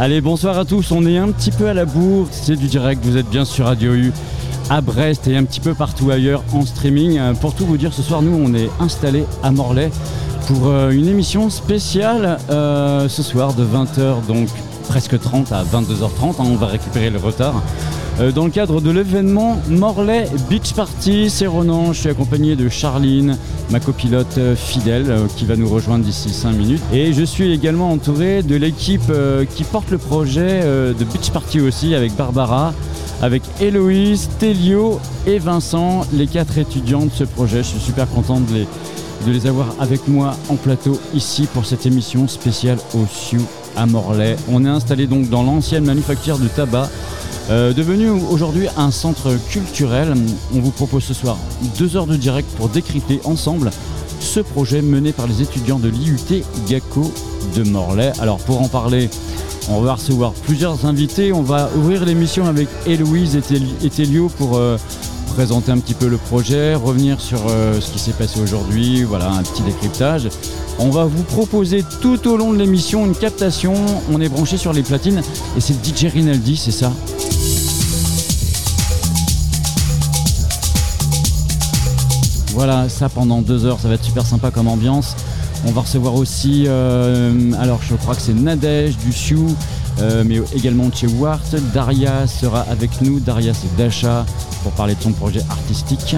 Allez, bonsoir à tous. On est un petit peu à la bourre. C'est du direct. Vous êtes bien sur Radio U à Brest et un petit peu partout ailleurs en streaming. Euh, Pour tout vous dire, ce soir, nous, on est installés à Morlaix pour euh, une émission spéciale euh, ce soir de 20h, donc presque 30 à 22h30. hein, on va récupérer le retard. Euh, dans le cadre de l'événement Morlaix Beach Party, c'est Ronan. Je suis accompagné de Charline, ma copilote euh, fidèle, euh, qui va nous rejoindre d'ici 5 minutes. Et je suis également entouré de l'équipe qui porte le projet de Beach Party aussi, avec Barbara, avec Héloïse, Télio et Vincent, les quatre étudiants de ce projet. Je suis super content de les, de les avoir avec moi en plateau ici pour cette émission spéciale au Sioux à Morlaix. On est installé donc dans l'ancienne manufacture de tabac. Euh, devenu aujourd'hui un centre culturel, on vous propose ce soir deux heures de direct pour décrypter ensemble ce projet mené par les étudiants de l'IUT GACO de Morlaix. Alors pour en parler, on va recevoir plusieurs invités. On va ouvrir l'émission avec Héloïse et Tél- et Télio pour euh, présenter un petit peu le projet, revenir sur euh, ce qui s'est passé aujourd'hui, voilà un petit décryptage. On va vous proposer tout au long de l'émission une captation. On est branché sur les platines et c'est DJ Rinaldi, c'est ça? Voilà, ça pendant deux heures, ça va être super sympa comme ambiance. On va recevoir aussi, euh, alors je crois que c'est Nadège du Sioux, euh, mais également chez Wart. Daria sera avec nous. Daria, c'est Dasha pour parler de son projet artistique.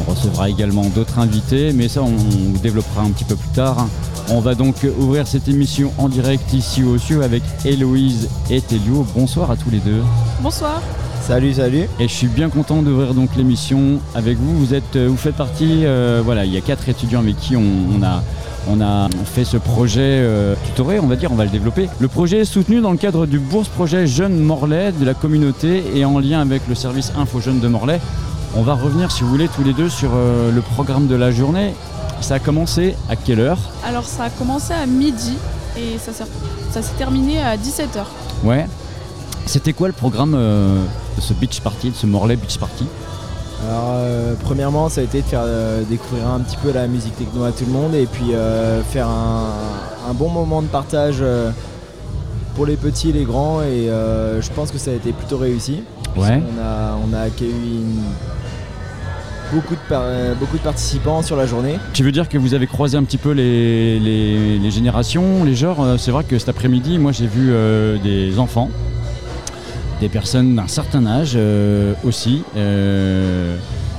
On recevra également d'autres invités, mais ça, on, on développera un petit peu plus tard. On va donc ouvrir cette émission en direct ici au Sioux avec Héloïse et Télio. Bonsoir à tous les deux. Bonsoir. Salut, salut. Et je suis bien content d'ouvrir donc l'émission avec vous. Vous êtes, euh, vous faites partie, euh, voilà, il y a quatre étudiants avec qui on, on a, on a fait ce projet euh, tutoré, on va dire, on va le développer. Le projet est soutenu dans le cadre du bourse projet Jeunes Morlaix de la communauté et en lien avec le service Info Jeunes de Morlaix. On va revenir, si vous voulez, tous les deux sur euh, le programme de la journée. Ça a commencé à quelle heure? Alors ça a commencé à midi et ça s'est, ça s'est terminé à 17h. Ouais. C'était quoi le programme euh, de ce beach party, de ce Morlaix beach party? Alors, euh, premièrement, ça a été de faire euh, découvrir un petit peu la musique techno à tout le monde et puis euh, faire un, un bon moment de partage pour les petits et les grands. Et je pense que ça a été plutôt réussi. Ouais. On a, on a accueilli une- beaucoup, de par- beaucoup de participants sur la journée. Tu veux dire que vous avez croisé un petit peu les, les- les générations, les genres? C'est vrai que cet après-midi, moi j'ai vu des enfants, des personnes d'un certain âge euh, aussi, euh,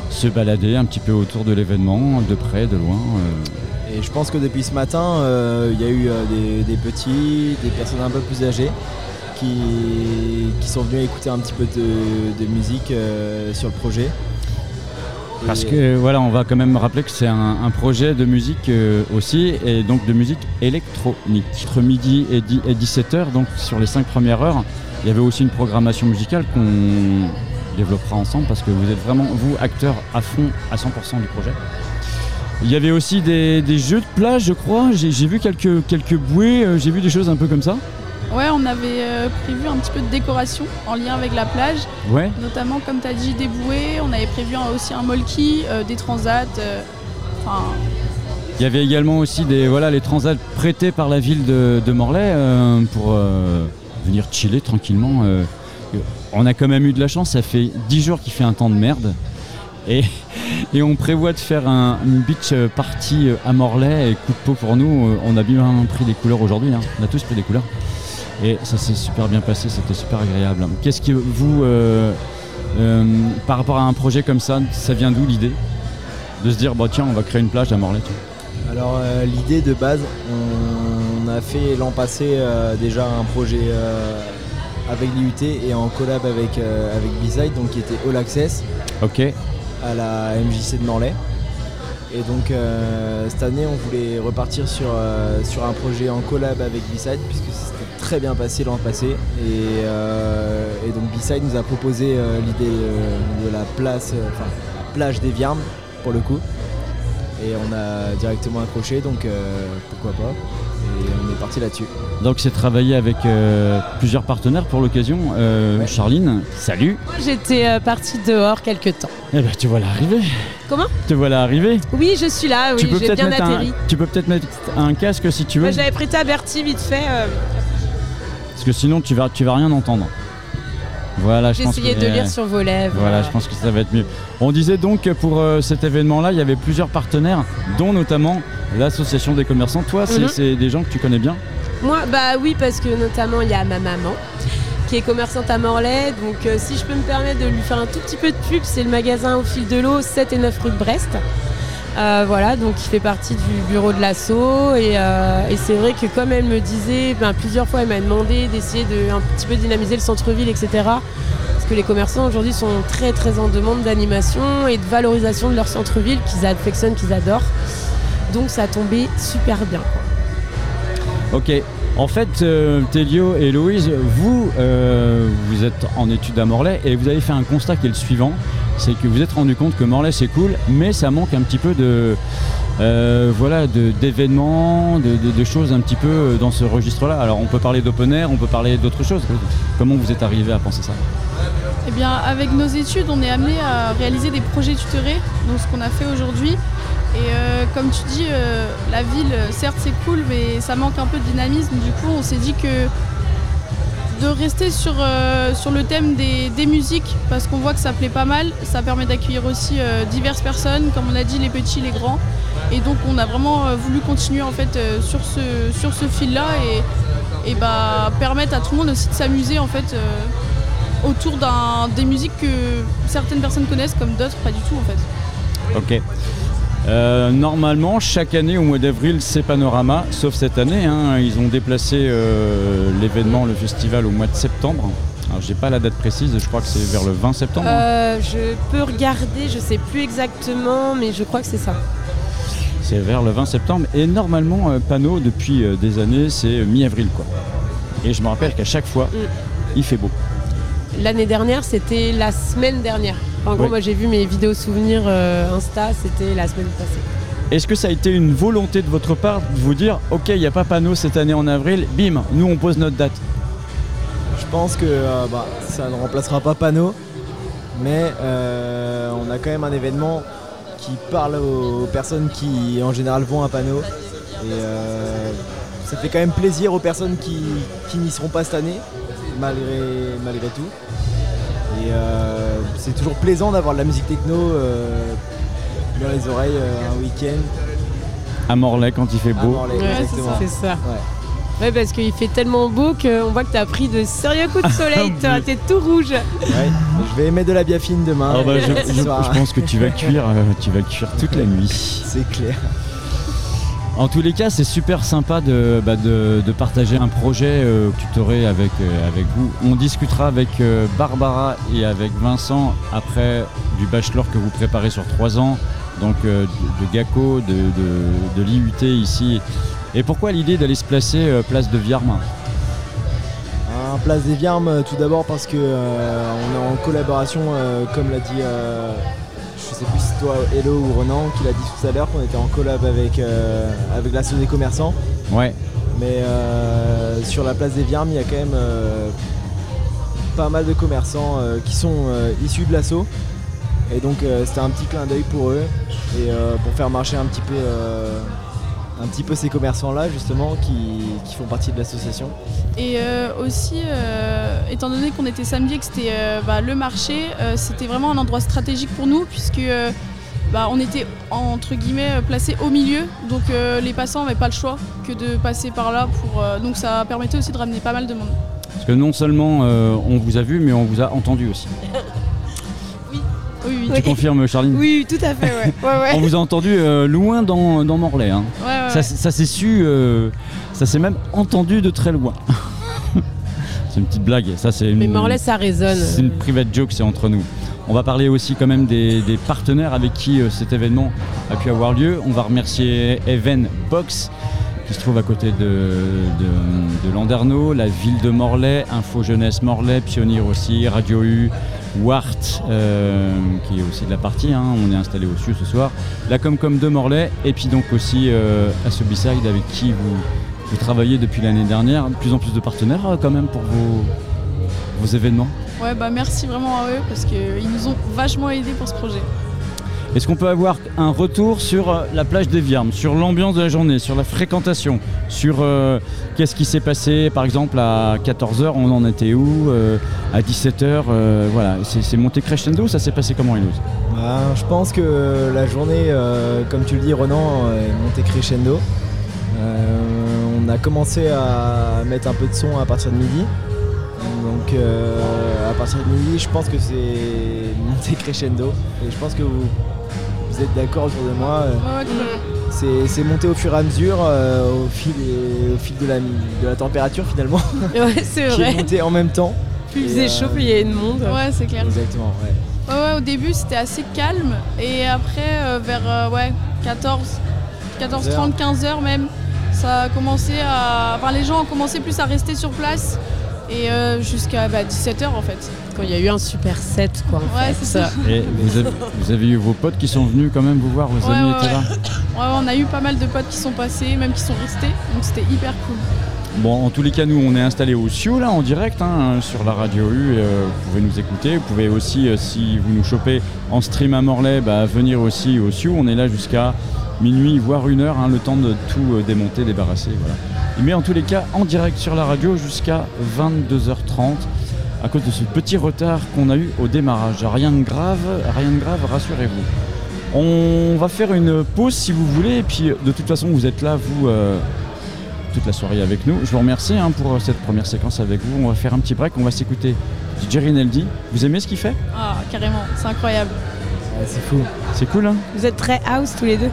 se balader un petit peu autour de l'événement, de près, de loin. euh. Et je pense que depuis ce matin, il y a eu des, des petits, des personnes un peu plus âgées qui, qui sont venus écouter un petit peu de, de musique sur le projet. Parce que voilà, on va quand même rappeler que c'est un, un projet de musique euh, aussi, et donc de musique électronique. Entre midi et, 10 et 17h, donc sur les cinq premières heures, il y avait aussi une programmation musicale qu'on développera ensemble parce que vous êtes vraiment, vous, acteurs à fond, à 100% du projet. Il y avait aussi des, des jeux de plage, je crois. J'ai vu quelques, quelques bouées, euh, j'ai vu des choses un peu comme ça. Ouais, on avait euh, prévu un petit peu de décoration en lien avec la plage, Ouais. notamment comme tu as dit des bouées, on avait prévu un- aussi un molki, euh, des transats. Enfin, Il y avait également aussi des, voilà, les transats prêtés par la ville de, de Morlaix pour venir chiller tranquillement. euh. On a quand même eu de la chance, ça fait 10 jours qu'il fait un temps de merde. Et, et on prévoit de faire un, une beach party à Morlaix et coup de peau pour nous. euh, On a bien pris des couleurs aujourd'hui, hein. on a tous pris des couleurs. Et ça s'est super bien passé, c'était super agréable. Qu'est-ce que vous, euh, par rapport à un projet comme ça, ça vient d'où l'idée De se dire, bah, tiens, on va créer une plage à Morlaix. Alors l'idée de base, on, a fait l'an passé euh, déjà un projet euh, avec l'IUT et en collab avec, euh, avec B-Side, donc qui était All Access Ok. à la MJC de Morlaix. Et donc euh, cette année on voulait repartir sur, euh, sur un projet en collab avec B-Side puisque c'était très bien passé l'an passé. Et, euh, et donc B-Side nous a proposé l'idée de la place, enfin la plage des Viarmes pour le coup. Et on a directement accroché donc pourquoi pas. Et on est parti là-dessus. Donc c'est travaillé avec euh, plusieurs partenaires pour l'occasion. Euh, Ouais. Charline, salut. J'étais euh, partie dehors quelque temps. Eh ben tu voilà arriver. Comment? Te voilà arriver. Oui, je suis là, oui, tu peux j'ai peut-être bien mettre un, atterri. tu peux peut-être mettre un casque si tu veux. Moi, J'avais prêté à Bertie vite fait. euh, que sinon tu vas, tu vas rien entendre. Voilà, je pense que- de lire sur vos lèvres. Voilà, je pense que ça va être mieux. On disait donc que pour euh, cet événement-là, il y avait plusieurs partenaires, dont notamment l'association des commerçants. Toi, c'est Mhm. des gens que tu connais bien? Moi, bah oui, parce que notamment il y a ma maman qui est commerçante à Morlaix. Donc euh, si je peux me permettre de lui faire un tout petit peu de pub, c'est le magasin au fil de l'eau 7 et 9 rue de Brest. Euh, voilà, donc il fait partie du bureau de l'assaut et, euh, c'est vrai que comme elle me disait, ben, plusieurs fois elle m'a demandé d'essayer de un petit peu dynamiser le centre-ville, etc. Parce que les commerçants aujourd'hui sont très très en demande d'animation et de valorisation de leur centre-ville qu'ils affectionnent, qu'ils adorent. Donc ça a tombé super bien. Ok. En fait, euh, et Louise, vous, euh, vous êtes en études à Morlaix et vous avez fait un constat qui est le suivant, c'est que vous êtes rendu compte que Morlaix c'est cool, mais ça manque un petit peu de, euh, voilà, d'événements, de, de- de choses un petit peu dans ce registre-là. Alors on peut parler d'open air, on peut parler d'autres choses. Comment vous êtes arrivé à penser ça? Eh bien, avec nos études, on est amené à réaliser des projets tutorés, donc ce qu'on a fait aujourd'hui. Et euh, comme tu dis, euh, la ville, certes c'est cool, mais ça manque un peu de dynamisme. Du coup, on s'est dit que de rester sur, euh, sur le thème des, des musiques, parce qu'on voit que ça plaît pas mal, ça permet d'accueillir aussi diverses personnes, comme on a dit, les petits, les grands. Et donc, on a vraiment voulu continuer en fait sur ce, sur ce fil-là et, et bah, permettre à tout le monde aussi de s'amuser en fait. autour des musiques que certaines personnes connaissent comme d'autres pas du tout en fait. Ok. Euh, normalement, chaque année au mois d'avril, c'est Panorama, sauf cette année. hein, ils ont déplacé euh, l'événement, le festival au mois de septembre. Alors, j'ai pas la date précise, je crois que c'est vers le 20 septembre. hein. Euh, je peux regarder, je sais plus exactement, mais je crois que c'est ça. C'est vers le 20 septembre. Et normalement, Pano, depuis des années, c'est mi-avril. quoi. Et je me rappelle qu'à chaque fois, Mm. il fait beau. L'année dernière, c'était la semaine dernière. En gros, Ouais. moi j'ai vu mes vidéos souvenirs euh, Insta, c'était la semaine passée. Est-ce que ça a été une volonté de votre part de vous dire, ok, il n'y a pas Pano cette année en avril, bim, nous on pose notre date? Je pense que euh, bah, ça ne remplacera pas Pano, mais euh, on a quand même un événement qui parle aux personnes qui en général vont à Pano. Et euh, ça fait quand même plaisir aux personnes qui, qui n'y seront pas cette année, malgré, malgré tout. Et euh, c'est toujours plaisant d'avoir de la musique techno euh, dans les oreilles euh, un week-end. À Morlaix quand il fait à beau. Morlaix, Ouais, exactement. C'est ça. Ouais. Ouais, parce qu'il fait tellement beau qu'on voit que t'as pris de sérieux coups de soleil, toi, t'es tout rouge. Ouais. Je vais mettre de la biafine demain. Ah bah, je, je- pense que tu vas cuire, tu vas cuire toute la nuit. C'est clair. En tous les cas, c'est super sympa de, bah, de- partager un projet euh, avec, euh, avec vous. On discutera avec euh, Barbara et avec Vincent après du bachelor que vous préparez sur trois ans, donc euh, de, de GACO, de, de- l'IUT ici. Et pourquoi l'idée d'aller se placer euh, place de Viarme Un place des Viarmes, euh, tout d'abord parce que euh, on est en collaboration, euh, comme l'a dit, euh, sais plus si c'est toi Hello ou Renan qui l'a dit tout à l'heure, qu'on était en collab avec, euh, avec l'asso des commerçants. Ouais, Mais euh, sur la place des Viarmes, il y a quand même euh, pas mal de commerçants qui sont issus de l'asso. Et donc c'était un petit clin d'œil pour eux et pour faire marcher un petit peu, un petit peu ces commerçants-là justement qui, qui font partie de l'association. Et euh, aussi, euh, étant donné qu'on était samedi et que c'était euh, bah, le marché, euh, c'était vraiment un endroit stratégique pour nous puisque euh, bah, on était entre guillemets placé au milieu, donc euh, les passants n'avaient pas le choix que de passer par là. Pour, euh, donc ça permettait aussi de ramener pas mal de monde. parce que non seulement euh, on vous a vu, mais on vous a entendu aussi. Oui, oui. Tu Oui. confirmes, Charline? Oui, tout à fait, ouais. ouais, ouais. On vous a entendu euh, loin dans, dans Morlaix. hein. Ouais, Ça, s'est su, euh, ça s'est même entendu de très loin. c'est une petite blague. Ça, c'est une, Mais Morlaix, ça résonne. c'est une private joke, c'est entre nous. On va parler aussi quand même des, des partenaires avec qui euh, cet événement a pu avoir lieu. On va remercier Even Box qui se trouve à côté de, de, de Landerneau, la ville de Morlaix, Info Jeunesse Morlaix, Pionnier aussi, Radio U, Wart, euh, qui est aussi de la partie, hein, on est installé au sud ce soir, la Comcom de Morlaix, et puis donc aussi euh, avec qui vous, vous travaillez depuis l'année dernière, de plus en plus de partenaires euh, quand même pour vos, vos événements. Ouais, bah merci vraiment à eux parce qu'ils nous ont vachement aidés pour ce projet. Est-ce qu'on peut avoir un retour sur euh, la plage des Viarmes, sur l'ambiance de la journée, sur la fréquentation, sur euh, qu'est-ce qui s'est passé par exemple à 14h, on en était où, euh, à 17h, voilà, c'est monté crescendo, ça s'est passé comment Ilouz bah, Je pense que la journée, comme tu le dis Renan, est montée crescendo. on a commencé à mettre un peu de son à partir de midi. Donc à partir de midi, je pense que c'est monté crescendo. Et je pense que vous, vous êtes d'accord autour de moi. Euh, c'est monté au fur et à mesure, euh, au, fil, au fil de la, de la température finalement. Ouais, c'est vrai. qui est monté en même temps. Plus il faisait chaud, plus il y avait de monde. Ouais, c'est clair. Exactement, ouais. Ouais, au début c'était assez calme et après euh, vers ouais, 14, 14, 15 heures même, ça a commencé à. Enfin, les gens ont commencé plus à rester sur place et jusqu'à 17h bah, en fait il y a eu un super set quoi. ouais, c'est ça. Et vous avez, eu vos potes qui sont venus quand même vous voir, vos amis étaient là Ouais, on a eu pas mal de potes qui sont passés, même qui sont restés, donc c'était hyper cool. Bon, en tous les cas, nous, on est installé au Sioux, là, en direct, hein, sur la radio U. Euh, vous pouvez nous écouter. Vous pouvez aussi, euh, si vous nous chopez en stream à Morlaix, bah, venir aussi au Sioux. On est là jusqu'à minuit, voire une heure, hein, le temps de tout euh, démonter, débarrasser. Voilà. Mais en tous les cas, en direct sur la radio jusqu'à 22h30 à cause de ce petit retard qu'on a eu au démarrage. Rien de grave, rien de grave, rassurez-vous. On va faire une pause si vous voulez, et puis de toute façon vous êtes là, vous, euh, toute la soirée avec nous. Je vous remercie hein, pour cette première séquence avec vous. On va faire un petit break, on va s'écouter du Jerry Neldy. Vous aimez ce qu'il fait? Ah, carrément, c'est incroyable. C'est fou. C'est cool, hein Vous êtes très house tous les deux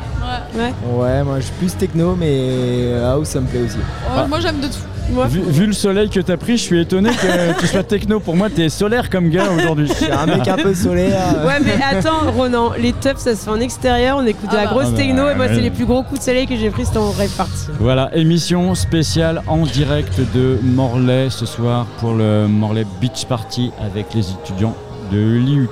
Ouais. Ouais, ouais moi je suis plus techno, mais house ça me plaît aussi. Oh, moi j'aime de tout. Vu, le soleil que t'as pris, je suis étonné que tu sois techno. Pour moi, t'es solaire comme gars aujourd'hui. C'est un mec un peu solaire. Ouais, mais attends, Ronan, les tops ça se fait en extérieur. On écoute de la ah bah. grosse ah bah, techno. et moi, c'est les plus gros coups de soleil que j'ai pris. C'était en rêve parti. Voilà, émission spéciale en direct de Morlaix ce soir pour le Morlaix Beach Party avec les étudiants de l'IUT.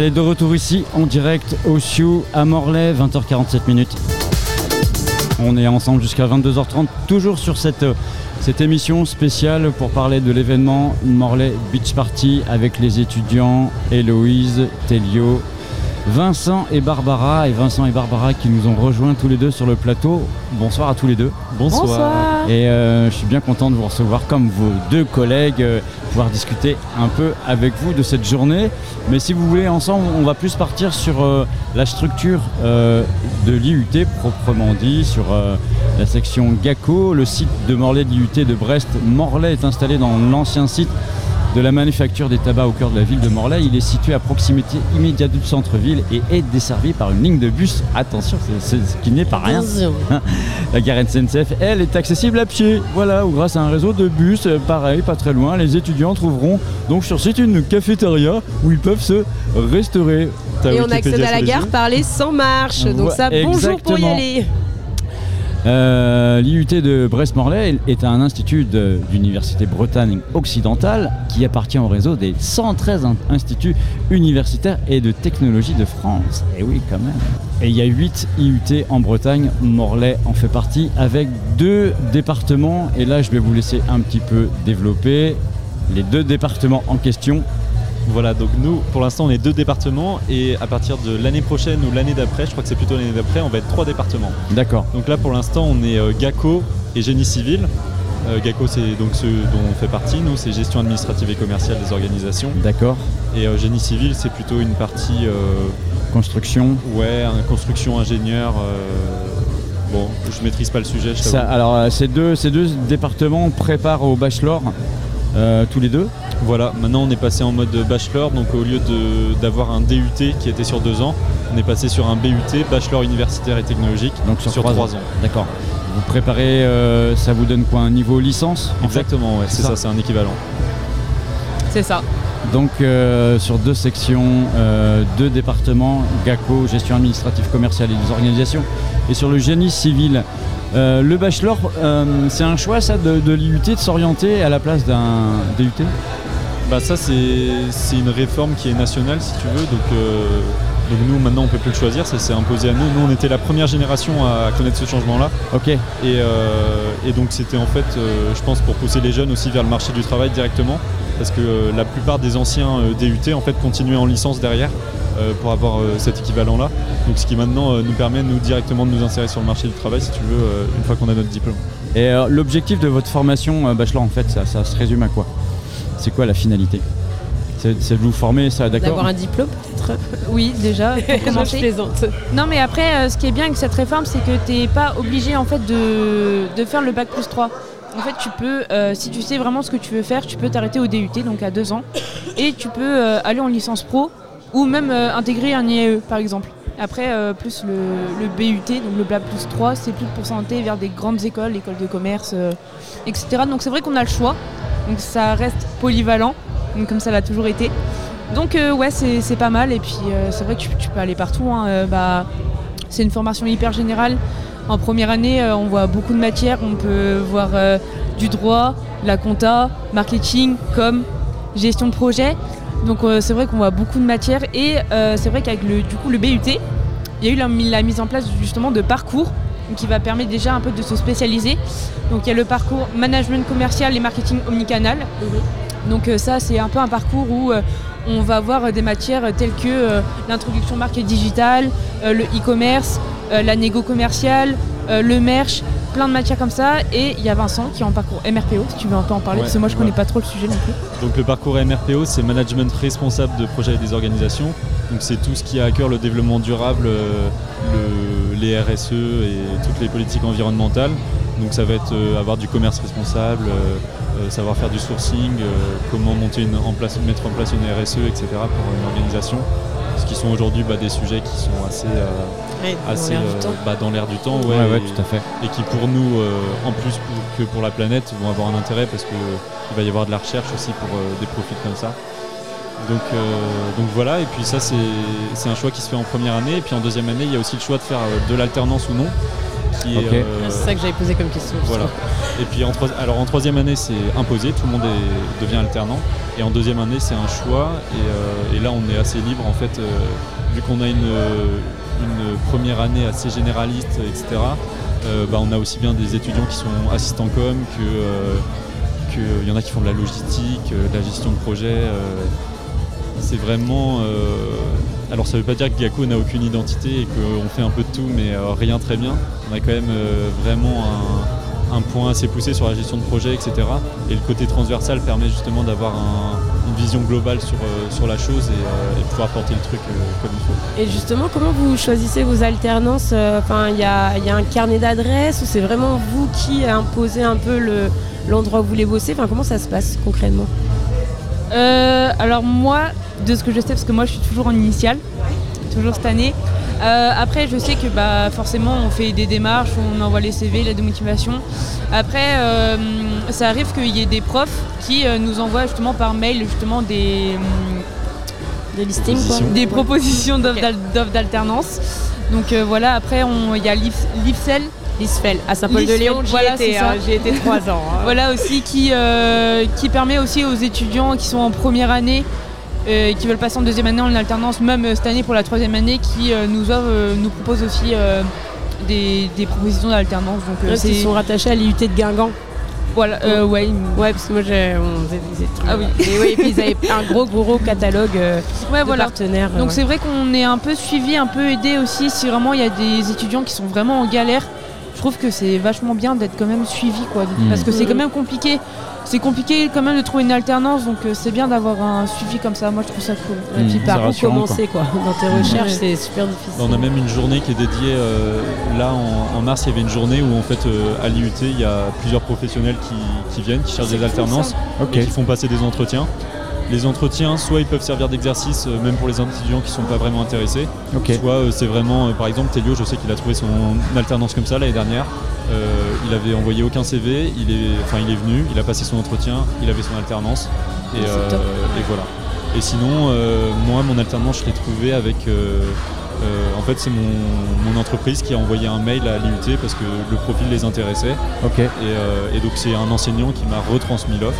Allez, de retour ici en direct au Sioux à Morlaix, 20h47 minutes. On est ensemble jusqu'à 22h30, toujours sur cette, cette émission spéciale pour parler de l'événement Morlaix Beach Party avec les étudiants Héloïse, Telio, Vincent et Barbara. Et Vincent et Barbara qui nous ont rejoints tous les deux sur le plateau. Bonsoir à tous les deux. Bonsoir. Et euh, je suis bien content de vous recevoir comme vos deux collègues, euh, pouvoir discuter un peu avec vous de cette journée. Mais si vous voulez, ensemble, on va plus partir sur euh, la structure euh, de l'IUT proprement dit, sur euh, la section GACO, le site de Morlaix de l'IUT de Brest. Morlaix est installé dans l'ancien site de la manufacture des tabacs au cœur de la ville de Morlaix. Il est situé à proximité immédiate du centre-ville et est desservi par une ligne de bus. Attention, c'est ce qui n'est pas rien. La gare SNCF, elle, est accessible à pied. Voilà, ou grâce à un réseau de bus, euh, pareil, pas très loin. Les étudiants trouveront donc sur site une cafétéria où ils peuvent se restaurer. Et on accède à la gare par les 100 marches. Donc ça, bonjour pour y aller. Euh, L'IUT de Brest-Morlaix est un institut d'université Bretagne occidentale qui appartient au réseau des 113 in- instituts universitaires et de technologie de France. Et oui, quand même. Et il y a 8 IUT en Bretagne, Morlaix en fait partie, avec deux départements. Et là, je vais vous laisser un petit peu développer les deux départements en question. Voilà, donc nous, pour l'instant, on est deux départements et à partir de l'année prochaine ou l'année d'après, je crois que c'est plutôt l'année d'après, on va être trois départements. D'accord. Donc là, pour l'instant, on est euh, GACO et génie civil. Euh, GACO, c'est donc ceux dont on fait partie. Nous, c'est gestion administrative et commerciale des organisations. D'accord. Et euh, génie civil, c'est plutôt une partie, Construction. ouais, un- construction ingénieur. bon, je maîtrise pas le sujet, je Ça- alors, ces deux, ces deux départements préparent au bachelor euh, tous les deux. Voilà, maintenant on est passé en mode bachelor, donc au lieu de- d'avoir un DUT qui était sur deux ans, on est passé sur un BUT, bachelor universitaire et technologique, Donc sur, sur trois, trois ans. ans. D'accord. Vous préparez, euh, ça vous donne quoi Un niveau licence fait Exactement, ouais, c'est C'est ça. ça, c'est un équivalent. C'est ça. Donc euh, sur deux sections, euh, deux départements, GACO, gestion administrative commerciale et des organisations, et sur le génie civil. euh, le bachelor, c'est un choix ça de, de l'IUT de s'orienter à la place d'un DUT Bah ça c'est une réforme qui est nationale si tu veux, donc, donc nous maintenant on peut plus le choisir, ça s'est imposé à nous. Nous on était la première génération à connaître ce changement-là, Ok, et, euh, et donc c'était en fait, euh, je pense, pour pousser les jeunes aussi vers le marché du travail directement, parce que euh, la plupart des anciens DUT en fait continuaient en licence derrière pour avoir cet équivalent-là. Donc ce qui maintenant nous permet nous directement de nous insérer sur le marché du travail, si tu veux, une fois qu'on a notre diplôme. et l'objectif de votre formation bachelior en fait, ça, ça se résume à quoi? C'est quoi la finalité? C'est, de vous former, ça, d'accord D'avoir un diplôme, peut-être. Oui, déjà, pour Je plaisante. Non, mais après, euh, ce qui est bien avec cette réforme, c'est que tu n'es pas obligé en fait de, de faire le bac plus 3. En fait, tu peux, euh, si tu sais vraiment ce que tu veux faire, tu peux t'arrêter au DUT, donc à deux ans, et tu peux euh, aller en licence pro ou même euh, intégrer un IAE, par exemple. Après, euh, plus le, le BUT, donc le bac plus 3, c'est plus pour s'orienter vers des grandes écoles, écoles de commerce, euh, etc. Donc c'est vrai qu'on a le choix, donc ça reste polyvalent, comme ça l'a toujours été. Donc euh, ouais, c'est pas mal. Et puis euh, c'est vrai que tu, peux aller partout. hein. Euh, bah, c'est une formation hyper générale. En première année, on voit beaucoup de matières. On peut voir du droit, la compta, marketing, com, gestion de projet. Donc c'est vrai qu'on voit beaucoup de matières. Et c'est vrai qu'avec le, du coup, le BUT, il y a eu la, mise en place justement de parcours qui va permettre déjà un peu de se spécialiser. Donc il y a le parcours management commercial et marketing omnicanal. Donc euh, ça, c'est un peu un parcours où euh, on va avoir euh, des matières telles que l'introduction marque digitale, le e-commerce, la négo commerciale, le merch, plein de matières comme ça. Et il y a Vincent qui est en parcours MRPO, si tu veux un peu en parler, Ouais, parce que moi je connais voilà. pas trop le sujet non plus. Donc le parcours MRPO, c'est management responsable de projets et des organisations. Donc c'est tout ce qui a à cœur le développement durable, le- les RSE et toutes les politiques environnementales. Donc ça va être euh, avoir du commerce responsable, euh, euh, savoir faire du sourcing, euh, comment monter une, en place, mettre en place une RSE, etc. pour une organisation. Ce qui sont aujourd'hui bah, des sujets qui sont assez, euh, assez l'air du euh, temps. bah, dans l'air du temps. Ouais, ouais, et- tout à fait. et qui pour nous, euh, en plus pour- que pour la planète, vont avoir un intérêt parce qu'il va y avoir de la recherche aussi pour euh, des profils comme ça. Donc, euh, donc voilà, et puis ça c'est un choix qui se fait en première année, et puis en deuxième année il y a aussi le choix de faire de l'alternance ou non. Qui est, Ok. euh, Ah, C'est ça que j'avais posé comme question. voilà. Et puis en, alors en troisième année, c'est imposé, tout le monde est- devient alternant. Et en deuxième année, c'est un choix. Et, euh, et là, on est assez libre en fait, euh, vu qu'on a une, une première année assez généraliste, etc. euh, bah, on a aussi bien des étudiants qui sont assistants com que euh, qu'il y en a qui font de la logistique, de la gestion de projet. euh, c'est vraiment. euh, alors ça veut pas dire que Gacko n'a aucune identité et qu'on fait un peu de tout, mais euh, rien très bien. On a quand même euh, vraiment un, point assez poussé sur la gestion de projet, etc. Et le côté transversal permet justement d'avoir un- une vision globale sur, la chose et, pouvoir porter le truc comme il faut. Et justement, comment vous choisissez vos alternances Enfin, il y a, un carnet d'adresses ou c'est vraiment vous qui imposez un peu le- l'endroit où vous voulez bosser? Enfin, comment ça se passe concrètement? Euh, alors moi, de ce que je sais, parce que moi je suis toujours en initiale, toujours cette année. Euh, après, je sais que bah, forcément, on fait des démarches, on envoie les CV, lettres de motivation. Après, euh, ça arrive qu'il y ait des profs qui euh, nous envoient justement par mail justement des, Des listings Propositions. des propositions d'offres d'alternance. Donc voilà, après, il y a l'IF- à Saint-Paul-de-Léon, Voilà, hein, j'y étais trois ans. hein. Voilà aussi qui, euh, qui permet aussi aux étudiants qui sont en première année, euh, qui veulent passer en deuxième année en alternance, même euh, cette année pour la troisième année, qui nous, offre, nous propose aussi des, des propositions d'alternance. Donc Ils sont rattachés à l'IUT de Guingamp. voilà, euh, ouais, parce que moi, j'ai, on faisait des. Ah oui. Et, et puis ils avaient un gros, gros catalogue euh, ouais, de voilà. partenaires. Donc ouais. c'est vrai qu'on est un peu suivi, un peu aidé aussi si vraiment il y a des étudiants qui sont vraiment en galère. Je trouve que c'est vachement bien d'être quand même suivi quoi, Mm. parce que c'est quand même compliqué. C'est compliqué quand même de trouver une alternance, donc euh, c'est bien d'avoir un suivi comme ça. Moi je trouve ça cool. Et puis par où commencer quoi. Dans tes recherches, c'est super difficile. On a même une journée qui est dédiée. euh, là, en, en mars, il y avait une journée où, en fait, euh, à l'IUT, il y a plusieurs professionnels qui, qui viennent, qui cherchent des alternances et qui font passer des entretiens. Les entretiens, soit ils peuvent servir d'exercice, euh, même pour les étudiants qui ne sont pas vraiment intéressés, Ok. soit euh, c'est vraiment, euh, par exemple, Telio, je sais qu'il a trouvé son alternance comme ça l'année dernière. Euh, il avait envoyé aucun CV, il est, enfin, il est venu, il a passé son entretien, il avait son alternance. Et, c'est top. et voilà. Et sinon, euh, moi, mon alternance, je l'ai trouvé avec. euh, euh, en fait, c'est mon, mon entreprise qui a envoyé un mail à l'IUT parce que le profil les intéressait. Euh, et donc, c'est un enseignant qui m'a retransmis l'offre.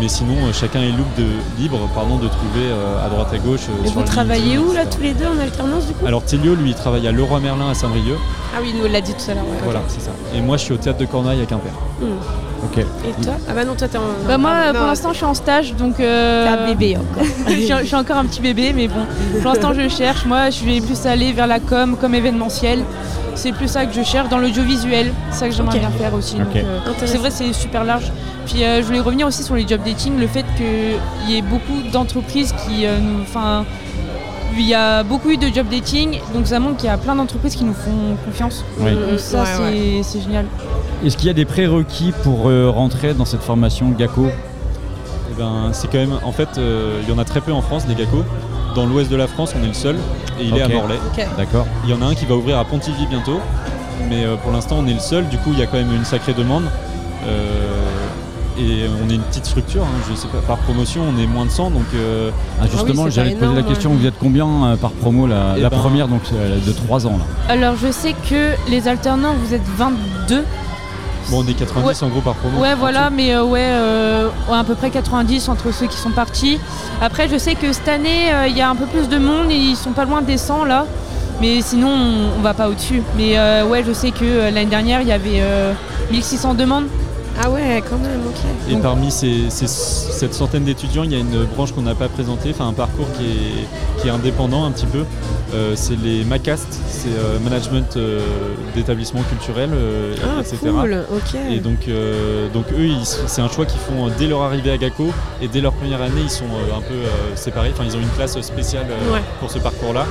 Mais sinon, euh, chacun est libre de, libre, pardon, de trouver euh, à droite à gauche. euh, Et sur vous le travaillez où là etc. tous les deux en alternance du coup? Alors, Télio, lui, il travaille à Leroy Merlin à Saint-Brieuc. Ah oui, il nous l'a dit tout à l'heure. ouais, Voilà, c'est ça. Et moi, je suis au théâtre de Corneille à Quimper. Hmm. Ok. Et toi? Ah bah non, toi t'es en. Bah moi non, pour l'instant je suis en stage donc euh, T'es un bébé encore. je, suis, je suis encore un petit bébé mais bon pour l'instant je cherche moi je vais plus aller vers la com comme événementiel c'est plus ça que je cherche dans l'audiovisuel. C'est ça que j'aimerais bien faire aussi. Euh, c'est vrai c'est super large. Puis euh, je voulais revenir aussi sur les job dating le fait qu'il y ait beaucoup d'entreprises qui euh, nous enfin il y a beaucoup eu de job dating. Donc ça montre qu'il y a plein d'entreprises qui nous font confiance. Oui. donc ça Ouais, c'est ouais. génial. Est-ce qu'il y a des prérequis pour euh, rentrer dans cette formation GACO Eh ben, c'est quand même, en fait, euh, il y en a très peu en France, des geckos. Dans l'ouest de la France, on est le seul, et il est à. Morlaix. D'accord. Il y en a un qui va ouvrir à Pontivy bientôt, mais euh, pour l'instant, on est le seul. Du coup, il y a quand même une sacrée demande. Euh, et on est une petite structure, hein, je sais pas, par promotion, on est moins de 100, donc euh, Ah, justement, c'est j'allais te poser la question, vous êtes combien euh, par promo la, Eh la ben- première donc de 3 ans là? Alors je sais que les alternants vous êtes 22 bon, on est 90 en gros par promo. Ouais, voilà, mais euh, ouais, euh, ouais, à peu près 90 entre ceux qui sont partis. Après, je sais que cette année, euh, il y a un peu plus de monde, ils sont pas loin des 100 là. Mais sinon, on, on va pas au-dessus. Mais ouais, je sais que l'année dernière, il y avait euh, 1600 demandes. Ah ouais, quand même, ok. Et Donc- parmi ces, ces- cette centaine d'étudiants, il y a une branche qu'on n'a pas présentée, enfin un parcours qui est, qui est indépendant un petit peu. Euh, c'est les MACAST, c'est euh, Management euh, d'établissements culturels, euh, Ah, etc. cool, ok. Et donc, donc eux, c'est un choix qu'ils font dès leur arrivée à GACO. Et dès leur première année, ils sont un peu séparés. Enfin, ils ont une classe spéciale Ouais. pour ce parcours-là.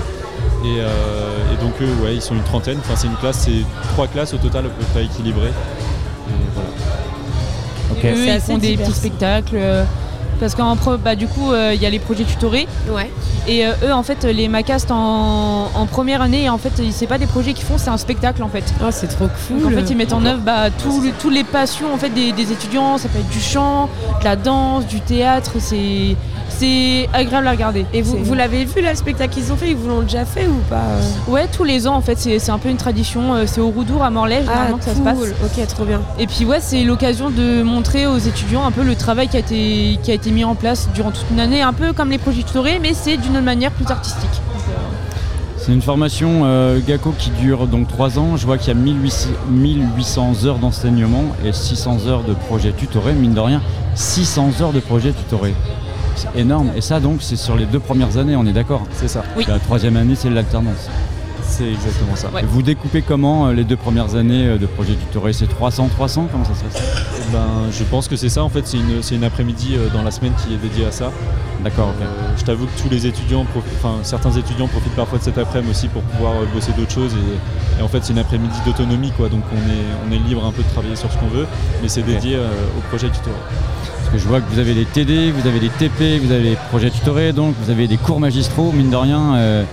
Et, et donc eux, ouais, ils sont une trentaine. Enfin, c'est une classe, c'est trois classes au total à peu près équilibrées. Eux, ils font des petits spectacles. euh, parce qu'en pro, bah, du coup, euh, il y a les projets tutorés. Ouais. Et euh, eux, en fait, les Macast en, en première année, en fait, c'est pas des projets qu'ils font, c'est un spectacle en fait. Oh, c'est trop cool. Donc en fait, ils mettent en œuvre bah, tous les passions en fait, des, des étudiants. Ça peut être du chant, de la danse, du théâtre. C'est c'est agréable à regarder. Et vous, l'avez vu là, le spectacle qu'ils ont fait? Ils vous l'ont déjà fait ou pas euh? Ouais, tous les ans en fait, c'est un peu une tradition. euh, C'est au Roudour à Morlaix généralement que ça se passe. Ah, Ok, trop bien. Et puis ouais, c'est l'occasion de montrer aux étudiants un peu le travail qui a été, qui a été mis en place durant toute une année, un peu comme les projets tutorés, mais c'est d'une manière plus artistique. C'est une formation euh, GACO qui dure donc 3 ans. Je vois qu'il y a 1800, 1800 heures d'enseignement et 600 heures de projet tutoré. Mine de rien, 600 heures de projet tutoré. C'est énorme. Et ça donc c'est sur les deux premières années, on est d'accord C'est ça. Oui. La troisième année c'est l'alternance. C'est exactement ça. Ouais. Vous découpez comment euh, les deux premières années euh, de projet tutoré C'est 300, 300 Comment ça se passe? Eh Ben, je pense que c'est ça en fait, c'est une, c'est une après-midi euh, dans la semaine qui est dédiée à ça. D'accord. Euh, je t'avoue que tous les étudiants, enfin certains étudiants profitent parfois de cet après-midi aussi pour pouvoir euh, bosser d'autres choses et, et en fait c'est une après-midi d'autonomie quoi, donc on est, on est libre un peu de travailler sur ce qu'on veut, mais c'est dédié euh, au projet tutoré. Que je vois que vous avez des TD, vous avez des TP, vous avez des projets tutorés, donc vous avez des cours magistraux, mine de rien. euh,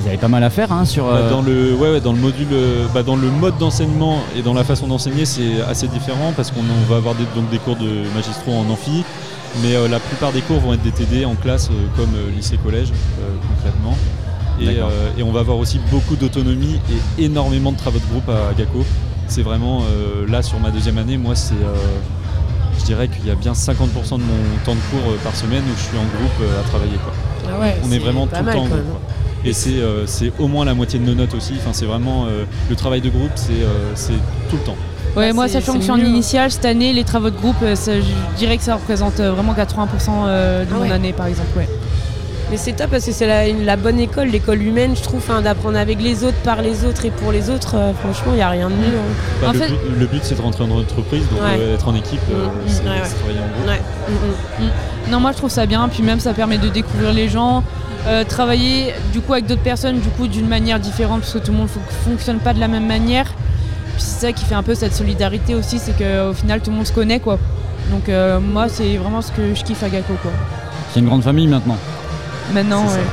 vous avez pas mal à faire hein, sur. Bah, euh, dans, le, ouais, ouais, dans le module, euh, bah, dans le mode d'enseignement et dans la façon d'enseigner, c'est assez différent parce qu'on on va avoir des, donc des cours de magistraux en amphi, mais euh, la plupart des cours vont être des TD en classe comme lycée-collège concrètement. Et, on va avoir aussi beaucoup d'autonomie et énormément de travaux de groupe à GACO. C'est vraiment là sur ma deuxième année, moi c'est je dirais qu'il y a bien 50% de mon temps de cours euh, par semaine où je suis en groupe euh, à travailler. Quoi. Ah ouais, On est vraiment tout le temps en groupe. quoi. Et c'est euh, c'est au moins la moitié de nos notes aussi. Enfin, c'est vraiment euh, le travail de groupe, c'est euh, tout le temps. Ouais, Bah, moi, sachant que je suis en hein. initiale cette année, les travaux de groupe, ça, je dirais que ça représente vraiment 80% euh, de Ah mon ouais. année, par exemple. Ouais. Mais c'est top parce que c'est la, bonne école, l'école humaine, je trouve, hein, d'apprendre avec les autres, par les autres et pour les autres. euh, franchement, il n'y a rien de mieux. hein. Bah, En le, fait- but, le but, c'est de rentrer en entreprise, donc Ouais. euh, être en équipe, euh, Mm, c'est ouais, ouais. c'est travailler en groupe. Ouais. Mm, mm. Non, moi, je trouve ça bien. Puis même, ça permet de découvrir les gens, euh, travailler du coup avec d'autres personnes, du coup d'une manière différente, parce que tout le monde ne fonctionne pas de la même manière. Puis c'est ça qui fait un peu cette solidarité aussi, c'est qu'au final, tout le monde se connaît, quoi. Donc euh, moi, c'est vraiment ce que je kiffe à Gako, quoi. C'est une grande famille maintenant. Maintenant, ouais.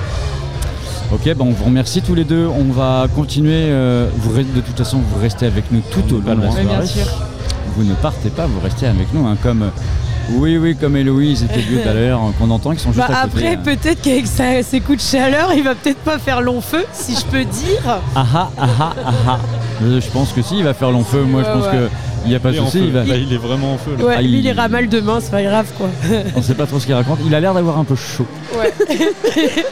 Ok, bon, on vous remercie tous les deux. On va continuer. euh, vous, de toute façon, vous restez avec nous tout On au long de la bien soirée. sûr. Vous ne partez pas, vous restez avec nous. hein, comme euh, oui, oui, comme Héloïse et Dieu tout à l'heure, hein, qu'on entend, qui sont juste Bah à côté. après, hein. peut-être qu'avec ses coups de chaleur, il va peut-être pas faire long feu, si je peux dire. Ah ah ah ah ah ah. Je pense que si, il va faire long feu. Moi, je pense ouais. que il n'y a pas de Il est souci. Il va... Là, il est vraiment en feu. là. Ouais, Ah, lui, il- il ira mal demain, c'est pas grave, quoi. On sait pas trop ce qu'il raconte. Il a l'air d'avoir un peu chaud. Ouais.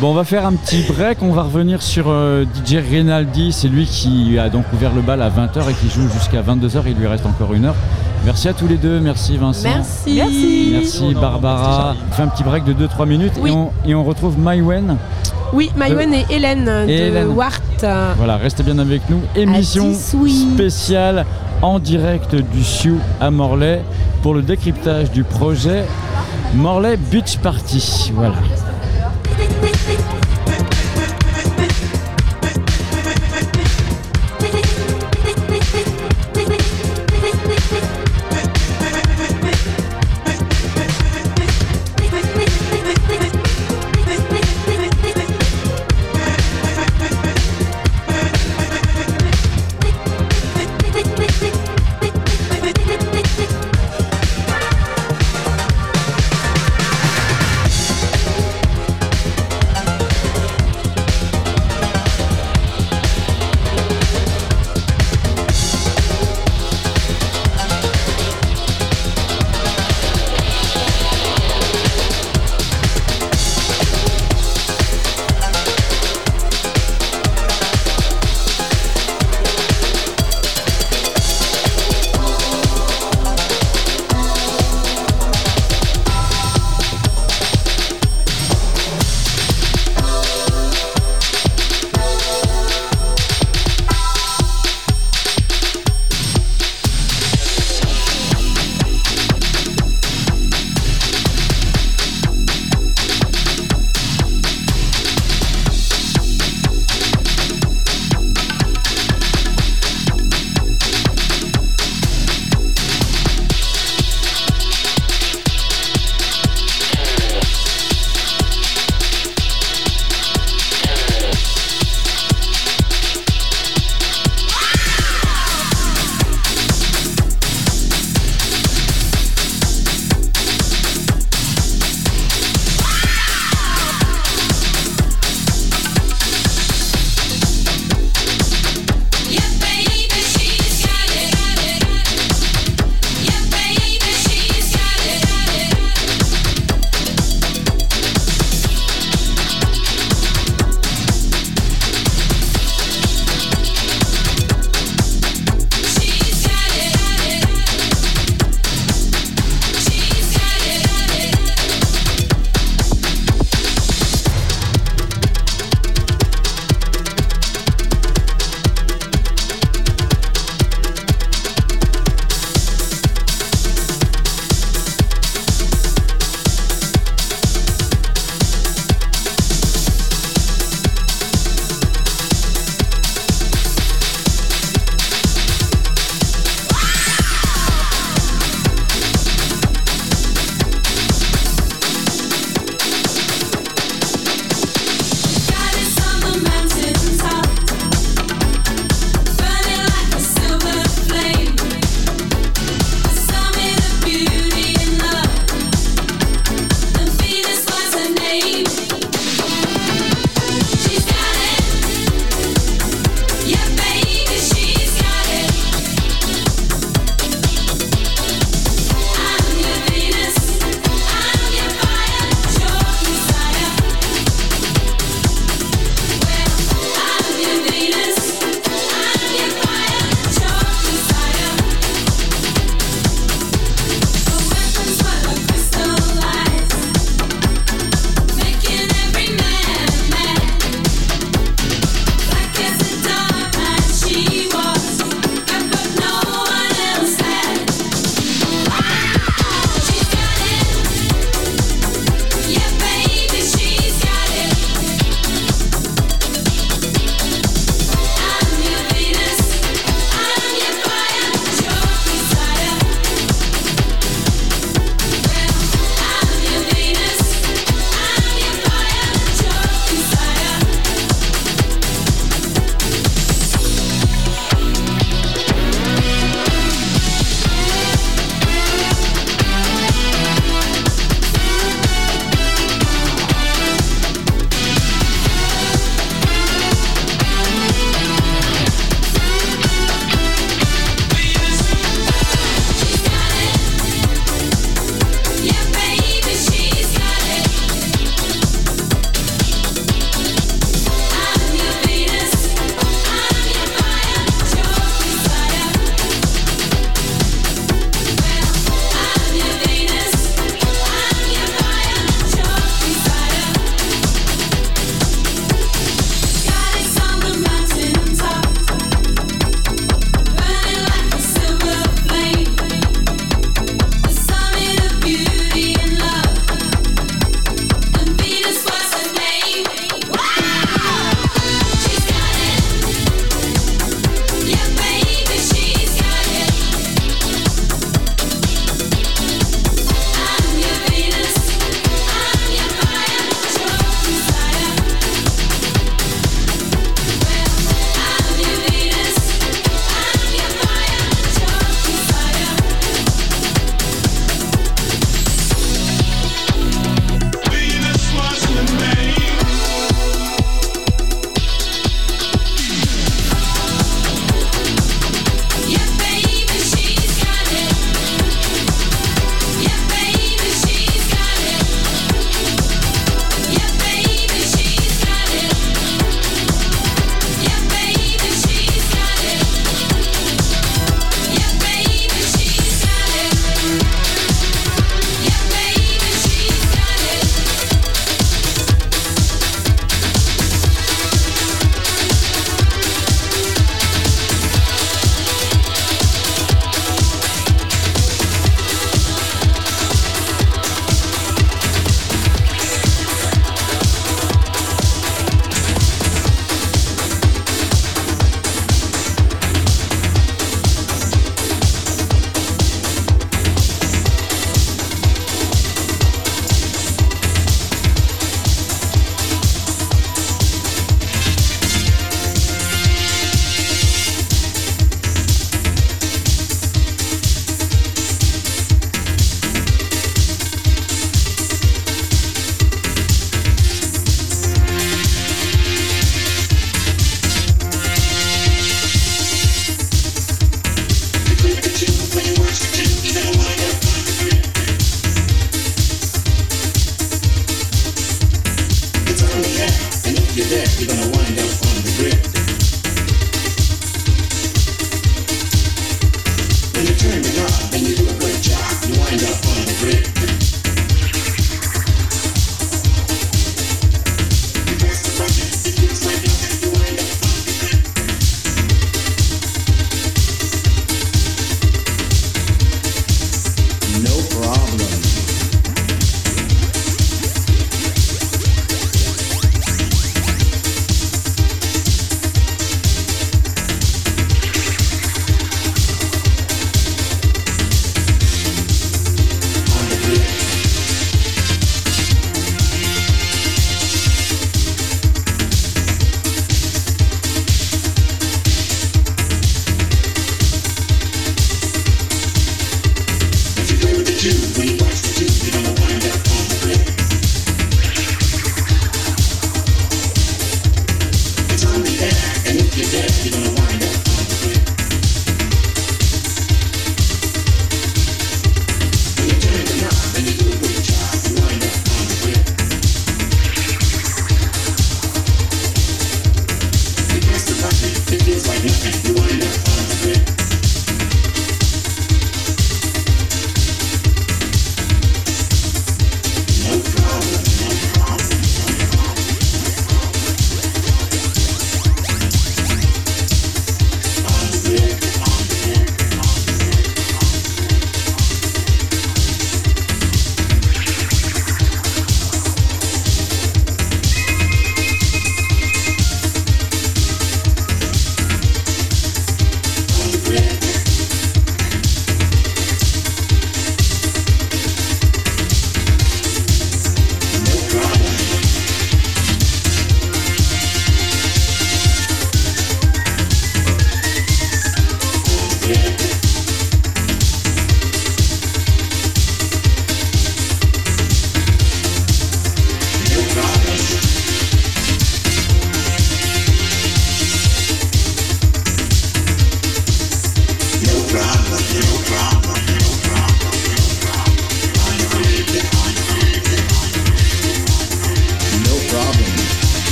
Bon, on va faire un petit break. On va revenir sur euh, DJ Rinaldi. C'est lui qui a donc ouvert le bal à 20h et qui joue jusqu'à 22h. Il lui reste encore une heure. Merci à tous les deux. Merci Vincent. Merci. Merci non, Barbara. On fait un petit break de 2-3 minutes Oui. et, on, et on retrouve Maïwen. Oui, Maïwen et Hélène de Hélène. Wart. Voilà, restez bien avec nous. Émission spéciale en direct du Sioux à Morlaix pour le décryptage du projet Morlaix Beach Party. Voilà.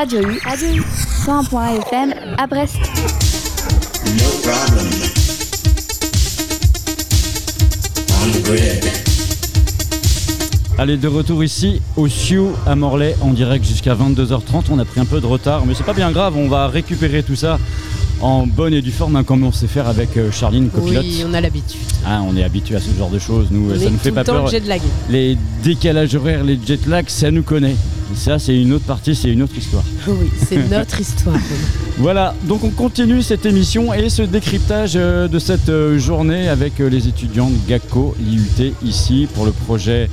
Radio U, Radio U, 101.1 FM à Brest. Allez, de retour ici au Sioux à Morlaix en direct jusqu'à 22h30. On a pris un peu de retard, mais c'est pas bien grave, on va récupérer tout ça en bonne et due forme, hein, comme on sait faire avec euh, Charline, copilote. Oui, on a l'habitude. Ah, on est habitué à ce genre de choses, nous, On ça nous fait tout pas le temps peur. jet lag. Les décalages horaires, les jet lags, ça nous connaît. Ça, c'est une autre partie, c'est une autre histoire. Oui, c'est notre histoire. Voilà, donc on continue cette émission et ce décryptage euh, de cette euh, journée avec euh, les étudiants de GACO, l'IUT, ici pour le projet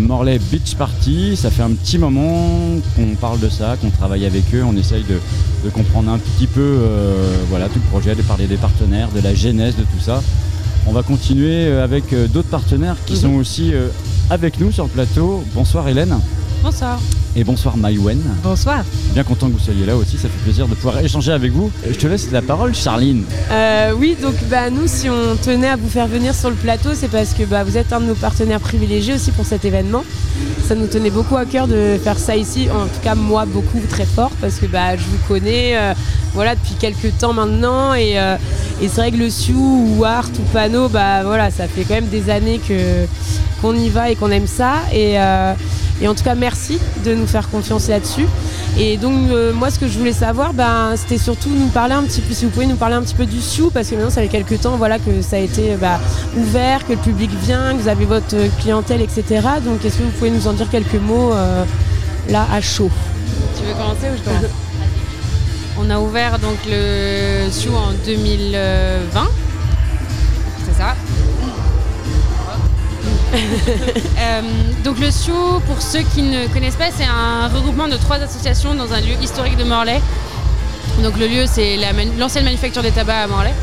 Morlaix Beach Party. Ça fait un petit moment qu'on parle de ça, qu'on travaille avec eux, on essaye de, de comprendre un petit peu euh, voilà, tout le projet, de parler des partenaires, de la genèse de tout ça. On va continuer avec d'autres partenaires qui Mhm. sont aussi avec nous sur le plateau. Bonsoir Hélène Bonsoir. et bonsoir Maïwen. Bonsoir. Bien content que vous soyez là aussi, ça fait plaisir de pouvoir échanger avec vous. Euh, Je te laisse la parole, Charline. Euh, oui, donc bah, nous, si on tenait à vous faire venir sur le plateau, c'est parce que bah, vous êtes un de nos partenaires privilégiés aussi pour cet événement. Ça nous tenait beaucoup à cœur de faire ça ici, en tout cas moi beaucoup très fort, parce que bah, je vous connais euh, voilà, depuis quelques temps maintenant. Et, euh, et c'est vrai que le Sioux ou Art ou Pano, bah, voilà, ça fait quand même des années que, qu'on y va et qu'on aime ça. Et, et en tout cas, merci de nous faire confiance là-dessus. Et donc euh, moi ce que je voulais savoir, ben, c'était surtout nous parler un petit peu, si vous pouvez nous parler un petit peu du Sioux, parce que maintenant ça fait quelques temps voilà, que ça a été bah, ouvert, que le public vient, que vous avez votre clientèle, etc. Donc est-ce que vous pouvez nous en dire quelques mots euh, là à chaud? Tu veux commencer ou je commence? On a ouvert donc le Sioux en 2020. Euh, donc le Sioux, pour ceux qui ne connaissent pas, c'est un regroupement de trois associations dans un lieu historique de Morlaix. Donc le lieu, c'est la l'ancienne manufacture des tabacs à Morlaix.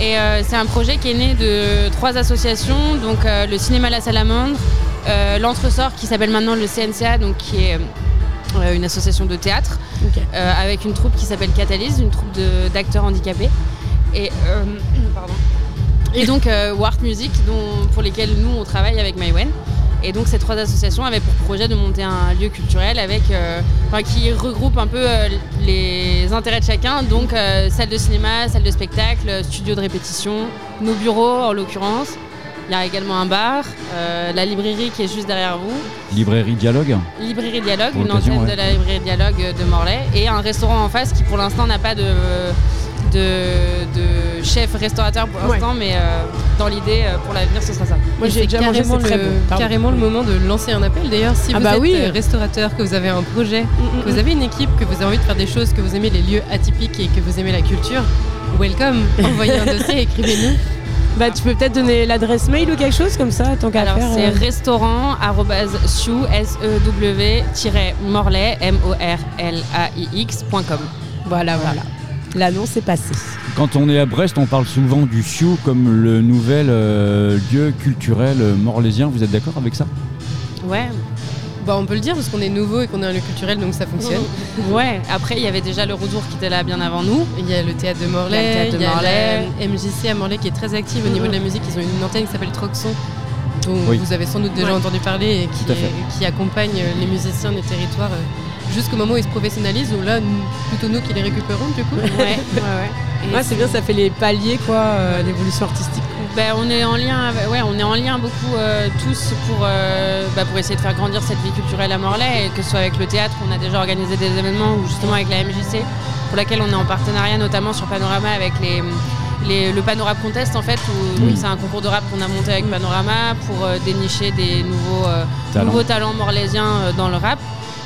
Et euh, c'est un projet qui est né de trois associations, donc euh, le cinéma La Salamandre, l'Entresort qui s'appelle maintenant le CNCA, donc qui est une association de théâtre, avec une troupe qui s'appelle Catalyse, une troupe d'acteurs handicapés. Et, pardon. Et donc euh, Wart Music, dont, pour lesquels nous on travaille avec Maïwen. Et donc ces trois associations avaient pour projet de monter un lieu culturel avec, euh, enfin, qui regroupe un peu euh, les intérêts de chacun, donc euh, salle de cinéma, salle de spectacle, studio de répétition, nos bureaux en l'occurrence. Il y a également un bar, la librairie qui est juste derrière vous, Librairie Dialogue Librairie Dialogue, Pour une antenne ouais. de la librairie Dialogue de Morlaix, et un restaurant en face qui pour l'instant n'a pas de, de, de chef restaurateur pour l'instant, mais euh, dans l'idée euh, pour l'avenir ce sera ça. Moi j'ai déjà carrément, le, bon. Pardon. carrément le moment de lancer un appel. D'ailleurs, si Ah vous bah êtes oui. euh, restaurateur, que vous avez un projet, Mm, que vous avez une équipe, que vous avez envie de faire des choses, que vous aimez les lieux atypiques et que vous aimez la culture, welcome. Envoyez un dossier, écrivez-nous. Bah, tu peux peut-être donner l'adresse mail ou quelque chose comme ça, tant qu'à Alors faire. c'est euh. restaurant sioux s e w morlaix m o r l a i x.com. Voilà, voilà. L'annonce est passée. Quand on est à Brest, on parle souvent du Sioux comme le nouvel euh, lieu culturel euh, morlaisien. Vous êtes d'accord avec ça? Ouais, Bah, on peut le dire parce qu'on est nouveau et qu'on est un lieu culturel, donc ça fonctionne. ouais. Après il y avait déjà le retour qui était là bien avant nous. Il y a le théâtre de Morlaix, Il y a le théâtre de il y a Morlaix. la MJC à Morlaix qui est très active au niveau de la musique. Ils ont une antenne qui s'appelle Troxon, dont Oui. vous avez sans doute déjà Ouais. entendu parler et qui, est- qui accompagne les musiciens du territoire euh, jusqu'au moment où ils se professionnalisent, où là, nous- plutôt nous qui les récupérons du coup. Ouais, ouais, ouais. Ouais, c'est bien, ça fait les paliers, quoi, euh, l'évolution artistique. Ben, on est en lien, avec- ouais, on est en lien beaucoup euh, tous pour, euh, bah, pour essayer de faire grandir cette vie culturelle à Morlaix, et que ce soit avec le théâtre, on a déjà organisé des événements, ou justement avec la MJC, pour laquelle on est en partenariat notamment sur Panorama avec les, les- le Panorama Contest en fait, où Oui. c'est un concours de rap qu'on a monté avec Panorama pour euh, dénicher des nouveaux, euh, Talent. nouveaux talents morlaisiens euh, dans le rap.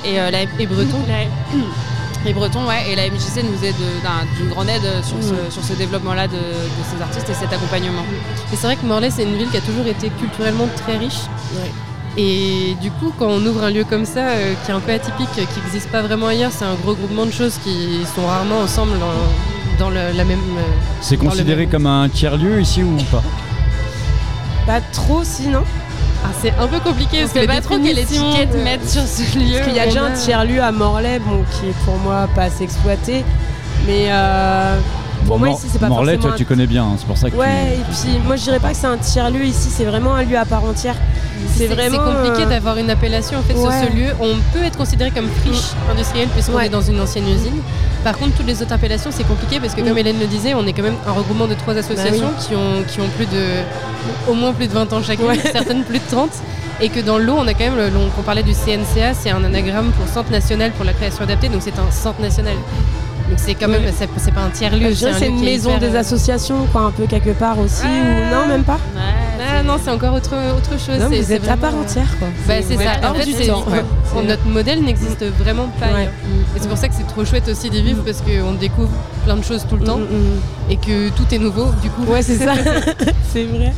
Et, euh, la, et Breton, la- et Breton, ouais, et la MJC nous est de- d'un- d'une grande aide sur ce, sur ce développement-là de, de ces artistes et cet accompagnement. Et c'est vrai que Morlaix, c'est une ville qui a toujours été culturellement très riche. Et du coup, quand on ouvre un lieu comme ça, euh, qui est un peu atypique, qui n'existe pas vraiment ailleurs, c'est un gros groupement de choses qui sont rarement ensemble dans, dans le- la même. euh, C'est considéré même- comme un tiers-lieu ici ou pas? Pas trop, sinon. Ah, c'est un peu compliqué parce que pas trop quelle étiquette de- mettre sur ce lieu. Parce qu'il y a déjà un tiers-lieu à Morlaix, bon, qui est pour moi pas assez exploité. Mais euh, pour moi, Mor- ici, c'est pas Morlaix, forcément toi, tu connais bien, hein, c'est pour ça que Ouais, et puis moi je dirais pas que c'est un tiers-lieu ici, c'est vraiment un lieu à part entière. C'est vraiment. compliqué euh, d'avoir une appellation en fait ouais. sur ce lieu. On peut être considéré comme friche industrielle puisqu'on Ouais. est dans une ancienne usine. Par contre, toutes les autres appellations, c'est compliqué parce que comme Mm. Hélène le disait, on est quand même un regroupement de trois associations qui, ont, qui ont plus de au moins plus de 20 ans chacune, Ouais. certaines plus de 30. Et que dans l'eau, on a quand même, le- on parlait du CNCA, c'est un anagramme pour Centre National pour la création adaptée, donc c'est un centre national. Donc c'est quand même, c'est c'est pas un tiers-lieu. un c'est une maison hyper, des euh, associations, quoi, un peu quelque part aussi. Ou non, même pas Ah non, c'est encore autre, autre chose. Non, c'est- vous c'est êtes à part entière, quoi. Bah, c'est ouais, ça. En hors fait, du c'est- temps. ouais. C'est- notre modèle n'existe vraiment pas. Et c'est pour ça que c'est trop chouette aussi d'y vivre parce qu'on découvre plein de choses tout le temps Mm, mm, et que tout est nouveau. Du coup, mm. Ouais, c'est ça. c'est vrai.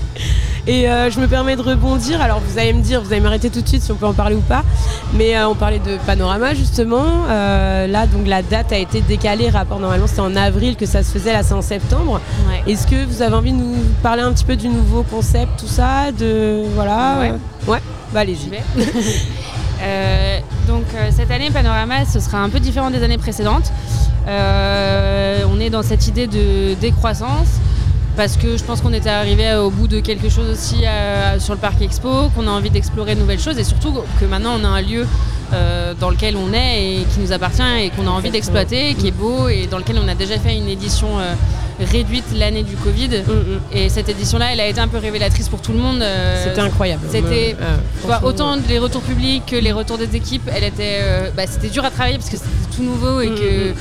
Et euh, je me permets de rebondir. Alors, vous allez me dire, vous allez m'arrêter tout de suite si on peut en parler ou pas. Mais euh, on parlait de Panorama, justement. Euh, là, donc, la date a été décalée. Rapport, normalement, c'était en avril que ça se faisait. Là, c'est en septembre. Ouais. Est-ce que vous avez envie de nous parler un petit peu du nouveau concept, tout ça de voilà? Ouais. ouais bah allez-y J'y vais. Euh, donc euh, cette année, Panorama, ce sera un peu différent des années précédentes. Euh, on est dans cette idée de décroissance parce que je pense qu'on était arrivé au bout de quelque chose aussi euh, sur le parc Expo, qu'on a envie d'explorer de nouvelles choses et surtout que maintenant on a un lieu euh, dans lequel on est et qui nous appartient et qu'on a envie d'exploiter, qui est beau et dans lequel on a déjà fait une édition euh, réduite l'année du Covid. Mm, mm. Et cette édition-là, elle a été un peu révélatrice pour tout le monde. euh, C'était incroyable. c'était- autant les retours publics que les retours des équipes, elle était, bah, c'était dur à travailler parce que c'était tout nouveau et Mm, que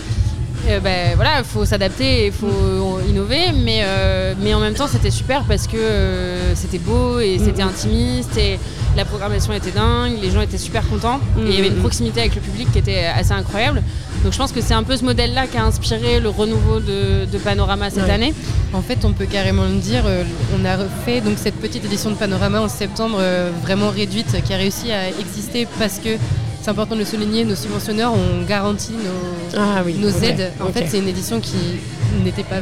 euh, bah, voilà, faut s'adapter, il faut innover, mais, euh, mais en même temps c'était super parce que euh, c'était beau et c'était Mm. intimiste et la programmation était dingue, les gens étaient super contents et il y avait une Mm. proximité avec le public qui était assez incroyable. Donc je pense que c'est un peu ce modèle-là qui a inspiré le renouveau de, de Panorama cette Ouais. année. En fait, on peut carrément le dire, on a refait donc cette petite édition de Panorama en septembre, vraiment réduite, qui a réussi à exister parce que c'est important de le souligner, nos subventionneurs ont garanti nos, Ah oui. nos aides. En fait, c'est une édition qui n'était pas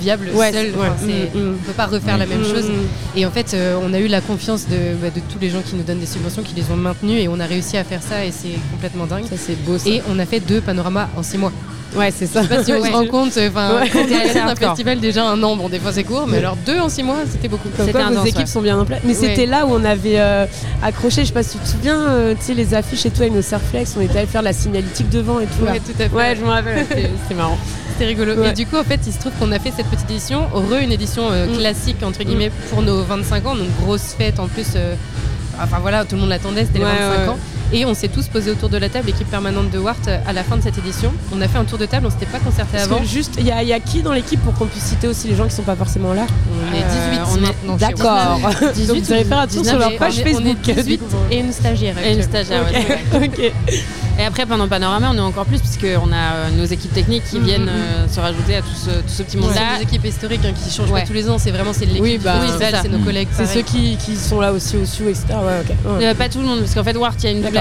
viable Ouais, seule. Enfin, mm, mm. On ne peut pas refaire la même Mm, chose. Et en fait, euh, on a eu la confiance de, bah, de tous les gens qui nous donnent des subventions, qui les ont maintenues, et on a réussi à faire ça, et c'est complètement dingue. Ça, c'est beau. Ça. Et on a fait deux panoramas en six mois. Ouais, c'est ça. Je sais pas si on Ouais. se rend compte, enfin, Ouais. quand t'es à la tête d'un Hardcore. festival, déjà un an, bon, des fois c'est court, mais alors deux en six mois, c'était beaucoup. Comme C'était quoi, équipes ouais. sont bien en place. Mais Ouais. c'était là où on avait euh, accroché, je sais pas si tu te souviens, euh, tu sais, les affiches et tout avec nos Surflex, on était allé faire la signalétique devant et tout. là. Ouais, tout à fait. Ouais, je me rappelle, c'était marrant. C'était rigolo. Ouais. Et du coup, en fait, il se trouve qu'on a fait cette petite édition, re une édition euh, Mm. classique, entre guillemets, pour nos 25 ans, donc grosse fête en plus. euh, enfin voilà, tout le monde l'attendait, c'était Ouais, les 25 ouais. ans. Et on s'est tous posés autour de la table, équipe permanente de Wart, euh, à la fin de cette édition. On a fait un tour de table, on s'était pas concerté Parce avant. que juste, il y, a- il y a qui dans l'équipe pour qu'on puisse citer aussi les gens qui sont pas forcément là? On est Euh, 18 on est- maintenant. chez Wart. D'accord. 18 Donc vous allez faire un tour sur leur Et page on est- on Facebook. est 18 et une stagiaire. Et une stagiaire, ouais, Ok. c'est vrai. ok. Et après, pendant Panorama, on est encore plus, puisqu'on a euh, nos équipes techniques qui Mhm, viennent mhm. euh, se rajouter à tout ce, tout ce petit monde-là. des équipes historiques hein, qui changent Ouais. pas tous les ans, c'est vraiment c'est l'équipe Oui, bah, c'est c'est nos collègues. C'est ceux qui, qui sont là aussi au SIO, etc. Ouais, ok. Ouais. Euh, pas tout le monde, parce qu'en fait, Wart, il y a une double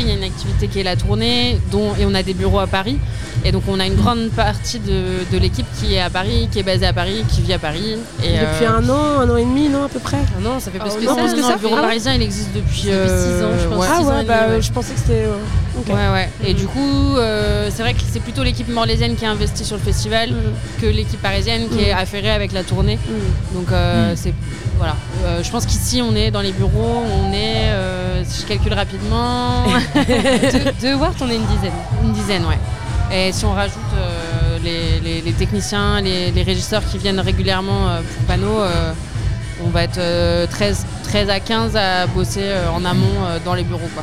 Il y a une activité qui est la tournée, dont, et on a des bureaux à Paris. Et donc, on a une grande partie de, de l'équipe qui est à Paris, qui est basée à Paris, qui vit à Paris. Et, Depuis euh, un an, un an et demi, non, à peu près Ah non, ça fait plus Ah, que non, ça. plus que non, ça. le bureau Ah parisien, il existe depuis, Depuis six ans, je pense. ouais. Ah ouais, demi, bah ouais. je pensais que c'était. Ouais, ouais. Et du coup, euh, c'est vrai que c'est plutôt l'équipe morlaisienne qui a investi sur le festival Mm. que l'équipe parisienne qui Mm. est affairée avec la tournée. Mm. Donc, euh, Mm. c'est. Voilà. Euh, je pense qu'ici, on est dans les bureaux, on est, si je calcule rapidement, de, de Wart, on est une dizaine. une dizaine, ouais. Et si on rajoute les, les- les techniciens, les, les régisseurs qui viennent régulièrement pour panneau, on va être euh, 13, 13 à 15 à bosser en amont dans les bureaux. Quoi.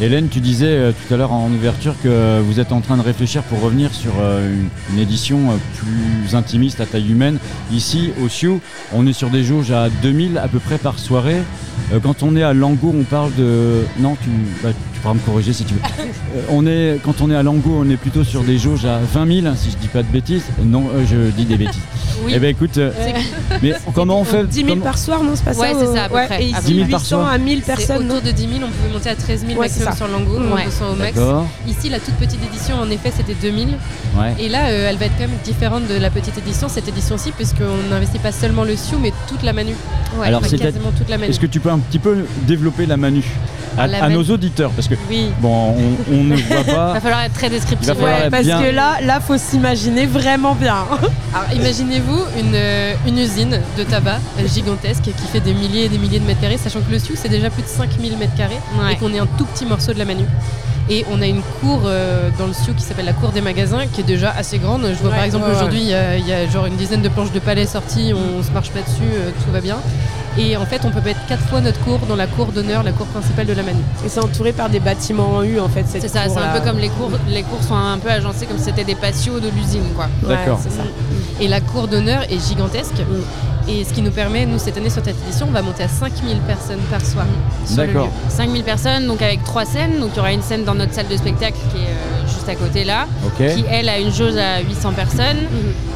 Hélène, tu disais euh, tout à l'heure en ouverture que vous êtes en train de réfléchir pour revenir sur euh, une, édition euh, plus intimiste à taille humaine. Ici, au Sioux, on est sur des jauges à 2000 à peu près par soirée. Quand on est à Lango, on parle de... Non, tu, bah, tu pourras me corriger si tu veux. Euh, on est, quand on est à Lango, on est plutôt sur des jauges à 20 000, si je dis pas de bêtises. Non, euh, je dis des bêtises. Oui. Eh ben écoute, euh, mais comment on fait 10 000 comment- par soir, non, c'est pas Ouais, ça c'est ça, à peu près. Et ici, 10 000 par 800 soir. à 1000 C'est personnes. autour de 10 000, on pouvait monter à 13 000 Ouais, maximum sur Lango, on Ouais. au max. Ici, la toute petite édition, en effet, c'était 2000. Ouais. Et là, euh, elle va être quand même différente de la petite édition, cette édition-ci, puisqu'on n'investit pas seulement le Sioux, mais toute la Manu. Ouais. Alors, Enfin, c'est quasiment toute la Manu. Est-ce que tu peux un petit peu développer la Manu? À, nos auditeurs Parce que Oui. bon, on, on ne voit Il pas. va falloir être très descriptif. Il Ouais, être parce bien- que là, là, faut s'imaginer vraiment bien. Alors imaginez-vous une, euh, une usine de tabac gigantesque qui fait des milliers et des milliers de mètres carrés, sachant que le Sioux c'est déjà plus de 5000 mètres carrés Ouais. et qu'on est un tout petit morceau de la Manu. Et on a une cour euh, dans le Sioux qui s'appelle la cour des magasins qui est déjà assez grande. Je vois Ouais, par exemple ouais, ouais. aujourd'hui il y, a- il y a genre une dizaine de planches de palais sorties, on, se marche pas dessus, euh, tout va bien. Et en fait on peut mettre quatre fois notre cour dans la cour d'honneur, la cour principale de la Manu. Et c'est entouré par des bâtiments en U, en fait. cette C'est ça, c'est un peu comme les cours. Les cours sont un peu agencés comme si c'était des patios de l'usine, quoi. Ouais, D'accord. c'est ça. Et la cour d'honneur est gigantesque. Mm. Et ce qui nous permet, nous, cette année sur cette édition, on va monter à 5000 personnes par soir. D'accord. lieu. 5000 personnes, donc avec trois scènes. Donc il y aura une scène dans notre salle de spectacle qui est euh, juste à côté là, qui elle a une jauge à 800 personnes.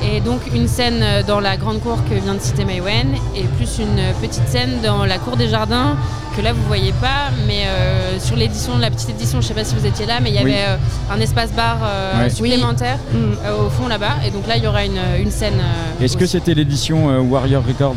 Et donc une scène euh, dans la grande cour que vient de citer Maywen, et plus une petite scène dans la cour des jardins que là vous voyez pas, mais euh, sur l'édition, la petite édition, je sais pas si vous étiez là, mais il y Oui. avait euh, un espace bar euh, Ouais. supplémentaire euh, au fond là-bas. Et donc là il y aura une, une scène. euh, Est-ce que c'était l'édition euh, Warrior Records?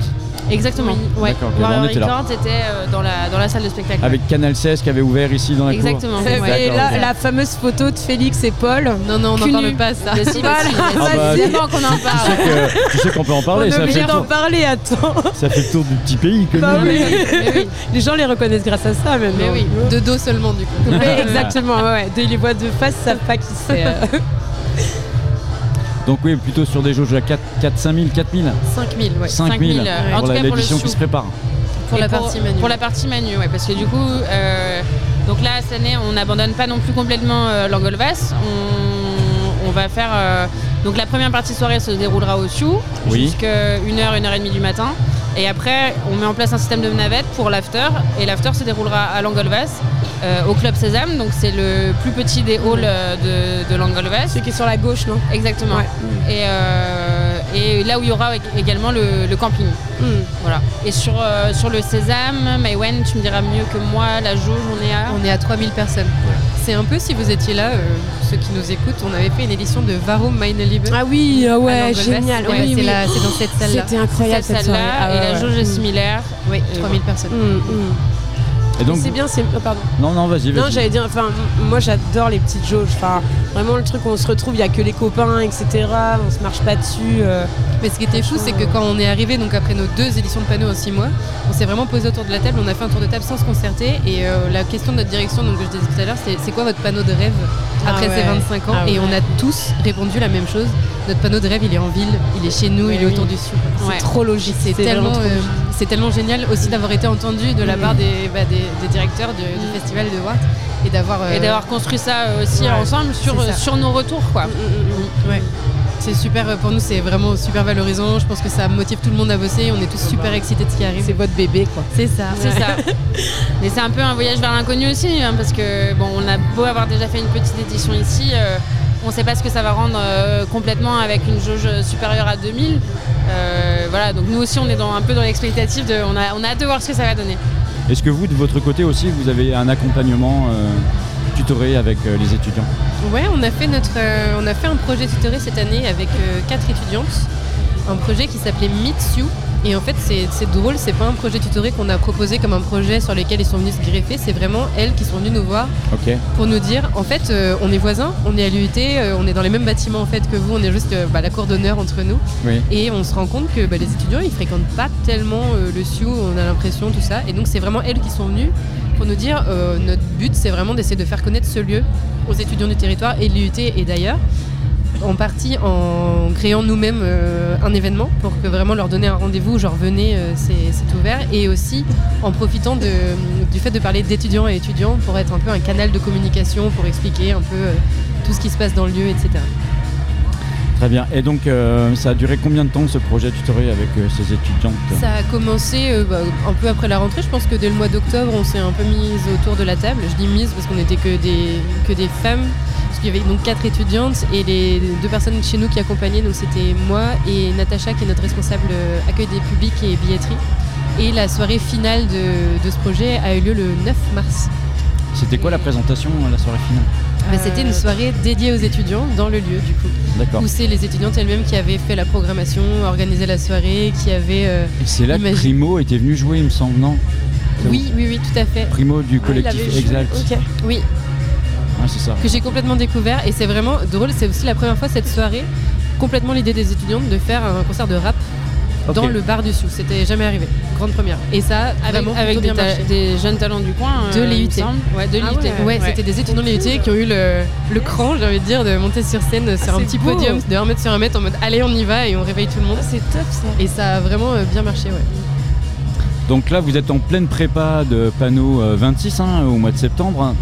Exactement. Oui. Ouais. Warrior on était là. Records était euh, dans, la, dans la salle de spectacle. avec Canal 16 qui avait ouvert ici dans la cour Exactement. Et là, la fameuse photo de Félix et Paul. Non, non, on n'en parle pas, ça. Mais si, Voilà. si, mais si. Ah bah, qu'on en Tu parle. tu sais qu'on peut en On parler, est ça fait, obligé d'en parler, attends. ça fait le tour du petit pays que Bah nous. oui. Mais oui. Les gens les reconnaissent grâce à ça, même. Mais oui. De dos seulement, du coup. Oui, exactement, ouais. Dès les voix de face, ils savent pas qui c'est. Donc oui, plutôt sur des jauges à 4, 4 5 000, 4 000 5000, ouais. 5 000 5000, euh, en pour tout la- cas pour le l'édition qui se prépare. Pour la partie manuelle. Pour la partie manu, ouais, parce que du coup, euh, donc là, cette année, on n'abandonne pas non plus complètement euh, l'Angolvas. On, on va faire. euh, donc la première partie soirée se déroulera au Sioux, Oui. jusqu'à 1h, 1h30 du matin. Et après, on met en place un système de navette pour l'after. Et l'after se déroulera à l'Angolvas, euh, au Club Sésame. Donc c'est le plus petit des halls euh, de, de l'Angolvas. Celui qui est sur la gauche, non? Exactement. Ouais. Et, euh, et là où il y aura ég- également le, le camping. Hmm. Voilà. Et sur, euh, sur le Sésame, Maïwen, tu me diras mieux que moi, la jauge, on est à. On est à 3000 personnes. C'est un peu, si vous étiez là, euh, ceux qui nous écoutent, on avait fait une édition de Varum Meine Liebe. Ah oui, ah à ouais, génial. Ouais, oui, c'est oui. dans cette salle-là. C'était incroyable cette, cette salle-là, Ah et ouais, la jauge est similaire. Oui, Et 3000 personnes. Hmm, hmm. Et donc, C'est bien, c'est. oh, pardon. non, non, vas-y, Non, j'allais dire, enfin, moi j'adore les petites jauges. Enfin, vraiment le truc où on se retrouve, il y a que les copains, etc. On se marche pas dessus. euh. Mais ce qui était fou, c'est que quand on est arrivé, donc après nos deux éditions de panneaux en six mois, on s'est vraiment posé autour de la table, on a fait un tour de table sans se concerter. Et euh, la question de notre direction, donc que je disais tout à l'heure, c'est c'est quoi votre panneau de rêve après Ah ces ouais. 25 ans? Ah Et on a tous répondu la même chose. Notre panneau de rêve, il est en ville, il est chez nous, il est autour du Sioux. Ouais. Trop logique. C'est tellement, euh, logique. c'est tellement génial aussi d'avoir été entendu de la Mm. part des, bah, des, des directeurs du, du festival de Wart et d'avoir euh, Et d'avoir construit ça euh, aussi ouais, ensemble sur, c'est nos retours. Quoi. Ouais. C'est super, pour nous c'est vraiment super valorisant, je pense que ça motive tout le monde à bosser, on est tous super excités de ce qui arrive. C'est votre bébé, quoi. C'est ça. C'est ça. Mais c'est un peu un voyage vers l'inconnu aussi, hein, parce que bon, on a beau avoir déjà fait une petite édition ici, euh, on ne sait pas ce que ça va rendre euh, complètement avec une jauge supérieure à 2000. Euh, voilà, donc nous aussi on est dans, un peu dans l'expectative, de, on, a, on a hâte de voir ce que ça va donner. Est-ce que vous, de votre côté aussi, vous avez un accompagnement euh, tutoré avec euh, les étudiants? Ouais, on a fait notre, euh, on a fait un projet tutoré cette année avec euh, quatre étudiantes, un projet qui s'appelait Meet You. Et en fait, c'est drôle, c'est pas un projet tutoré qu'on a proposé comme un projet sur lequel ils sont venus se greffer, c'est vraiment elles qui sont venues nous voir pour nous dire en fait euh, on est voisins, on est à l'UIT, euh, on est dans les mêmes bâtiments en fait que vous, on est juste euh, bah, la cour d'honneur entre nous. Oui. et on se rend compte que bah, les étudiants ils fréquentent pas tellement le SIU, on a l'impression tout ça. Et donc c'est vraiment elles qui sont venues pour nous dire notre but c'est vraiment d'essayer de faire connaître ce lieu aux étudiants du territoire et de l'UIT et d'ailleurs en partie en créant nous-mêmes euh, un événement pour que vraiment leur donner un rendez-vous, genre venez, euh, c'est ouvert, et aussi en profitant de- du fait de parler d'étudiants et étudiants pour être un peu un canal de communication, pour expliquer un peu euh, tout ce qui se passe dans le lieu, etc. Très bien. Et donc, ça a duré combien de temps ce projet tutoré avec ces étudiantes? Ça a commencé bah, un peu après la rentrée, je pense que dès le mois d'octobre, on s'est un peu mise autour de la table. Je dis mise parce qu'on n'était que des, que des femmes, parce qu'il y avait donc quatre étudiantes et les deux personnes chez nous qui accompagnaient, donc c'était moi et Natacha qui est notre responsable euh, accueil des publics et billetterie. Et la soirée finale de, de ce projet a eu lieu le 9 mars. C'était quoi la présentation, euh, la soirée finale Bah, C'était une soirée dédiée aux étudiants dans le lieu du coup. D'accord. Où c'est les étudiantes elles-mêmes qui avaient fait la programmation, organisé la soirée, qui avaient... euh, Et c'est là que Primo était venu jouer, il me semble, non? Oui, oui, oui, tout à fait. Primo du Ah, collectif Exalt. ok. Oui, Ah, ça. que j'ai complètement découvert et c'est vraiment drôle, c'est aussi la première fois cette soirée, complètement l'idée des étudiantes de faire un concert de rap dans le bar du Sioux. C'était jamais arrivé, grande première. Et ça, Avec, vraiment avec plutôt des, jeunes talents du coin. De euh, semble. Ouais, de Ah l'IUT. ouais. Ouais, c'était des étudiants de l'IUT qui ont eu le, le cran, j'ai envie de dire, de monter sur scène sur un petit beau. podium de 1 mètre sur 1 mètre en mode allez on y va et on réveille tout le monde. C'est top ça. Et ça a vraiment euh, bien marché, ouais. Donc là, vous êtes en pleine prépa de panneau euh, 26 hein, au mois de septembre.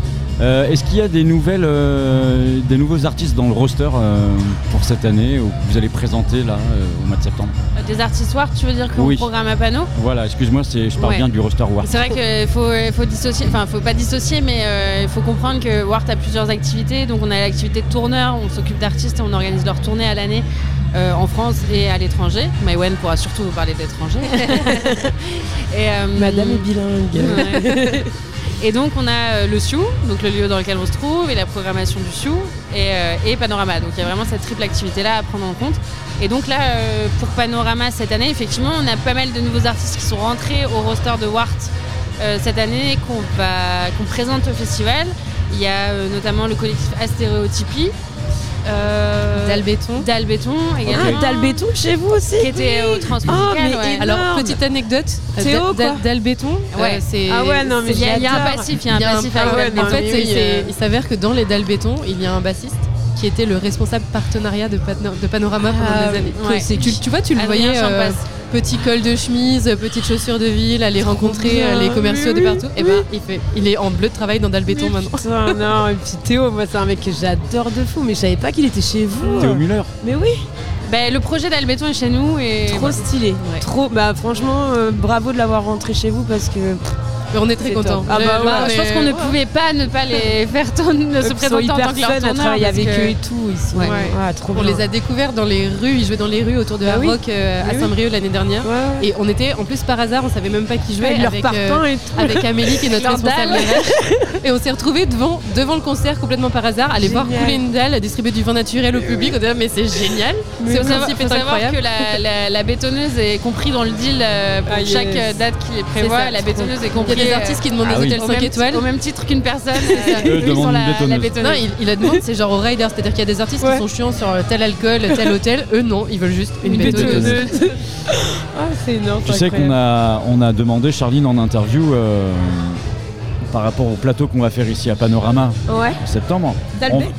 Euh, Est-ce qu'il y a des, nouvelles, euh, des nouveaux artistes dans le roster euh, pour cette année ou que vous allez présenter là euh, au mois de septembre Des artistoires, tu veux dire qu'on Oui. programme à panneau Voilà, excuse-moi, c'est- je parle Ouais. bien du roster War. C'est vrai qu'il faut, il faut dissocier, enfin, faut pas dissocier, mais euh, il faut comprendre que Wart a plusieurs activités. Donc, on a l'activité de tourneur, on s'occupe d'artistes et on organise leurs tournées à l'année euh, en France et à l'étranger. Maïwen pourra surtout vous parler d'étrangers. Et, euh, Madame est bilingue. Ouais. Et donc on a euh, le Sioux, donc le lieu dans lequel on se trouve, et la programmation du Sioux, et, euh, et Panorama. Donc il y a vraiment cette triple activité-là à prendre en compte. Et donc là, euh, pour Panorama cette année, effectivement, on a pas mal de nouveaux artistes qui sont rentrés au roster de Wart cette année, qu'on présente au festival. Il y a notamment le collectif Astéréotypie. Euh, Dalbéton. Dalbéton également. Ah, t'as le béton chez vous aussi Qui était au transmusical, Oh, mais ouais. Alors, petite anecdote, euh, Théo. Dalbéton, Ouais. euh. Ah ouais, non, mais Il y, a- il y a un passif, il y a un passif ah avec ouais, Dalbéton. en fait, oui, euh. il s'avère que dans les dalles béton, il y a un bassiste qui était le responsable partenariat de, Pano- de Panorama pendant Ah, des années. ouais. Tu, tu vois, tu le voyais. Petit col de chemise, petites chaussures de ville, aller rencontrer euh, les commerciaux de partout. Et ben, il, fait, il est en bleu de travail dans Dalbéton maintenant. Putain, non, et puis Théo, moi c'est un mec que j'adore de fou, mais je savais pas qu'il était chez vous. Théo Muller. Mais oui, Ben, le projet d'Albéton est chez nous et trop stylé. Ouais. Trop, bah franchement, euh, bravo de l'avoir rentré chez vous parce que on est très C'est contents. Ah bah ouais, Bah, je pense qu'on ne pouvait pas ne pas les faire tourner, ne se ils sont présenter en hyper tant que leur tourneur, avec que- eux et tout. Ils sont Ouais. ah, trop On bien. les a découverts dans les rues, ils jouaient dans les rues autour de Bah oui. Euh, à oui. Saint-Brieuc l'année dernière. Et on était, en plus par hasard, on savait même pas qui jouait Avec euh, et tout. avec Amélie qui est notre responsable. Et on s'est retrouvés devant, devant le concert complètement par hasard, aller voir couler une dalle, distribuer du vin naturel au public. On là, mais c'est génial. Il Ce faut savoir, que la, bétonneuse est compris dans le deal euh, pour Ah, chaque date qu'il prévoit. La bétonneuse est Il y compris. a des euh, artistes qui demandent Ah des oui. hôtels au 5 même, étoiles. au même titre qu'une personne. Une la, bétonneuse. la Non, il, il a demandé, c'est genre au rider, c'est-à-dire qu'il y a des artistes Ouais. qui sont chiants sur tel alcool, tel hôtel. Eux, non, ils veulent juste une, Une bétonneuse. bétonneuse. ah, c'est énorme. Tu sais qu'on a, on a demandé, Charline, en interview, euh, par rapport au plateau qu'on va faire ici à Panorama Ouais, en septembre.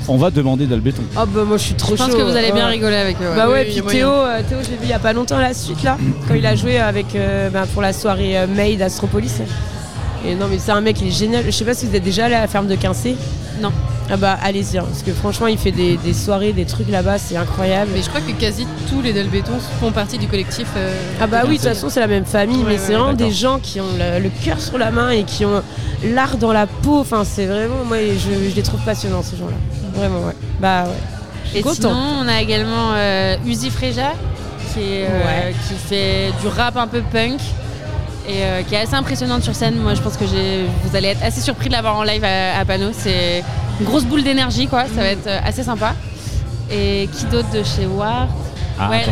On, va demander d'Albéton. Oh bah moi je suis trop Je pense chaud. que vous allez bien Ouais. rigoler avec eux. ouais. Bah ouais, Oui, puis. Théo, euh, Théo, je l'ai vu il y a pas longtemps la suite là, quand il a joué avec euh, bah, pour la soirée euh, May d'Astropolis. Et non mais c'est un mec, il est génial. Je sais pas si vous êtes déjà allé à la ferme de Quincé. Non. Ah bah allez-y, hein, parce que franchement il fait des, des soirées, des trucs là-bas, c'est incroyable. Mais je crois que quasi tous les Dalbétons font partie du collectif. euh, Ah bah oui, de toute façon c'est la même famille, Ouais, mais ouais, c'est vraiment des gens qui ont le, le cœur sur la main et qui ont l'art dans la peau. Enfin c'est vraiment, moi je, je les trouve passionnants ces gens-là. Vraiment ouais. Bah ouais. Je suis Et contente. sinon, on a également euh, Uzi Freja qui, est, euh, Ouais. qui fait du rap un peu punk et euh, qui est assez impressionnante sur scène. Moi, je pense que vous allez être assez surpris de l'avoir en live à, à Pano. C'est une grosse boule d'énergie, quoi. Ça va être euh, assez sympa. Et qui d'autre de chez War? Ah, Ouais,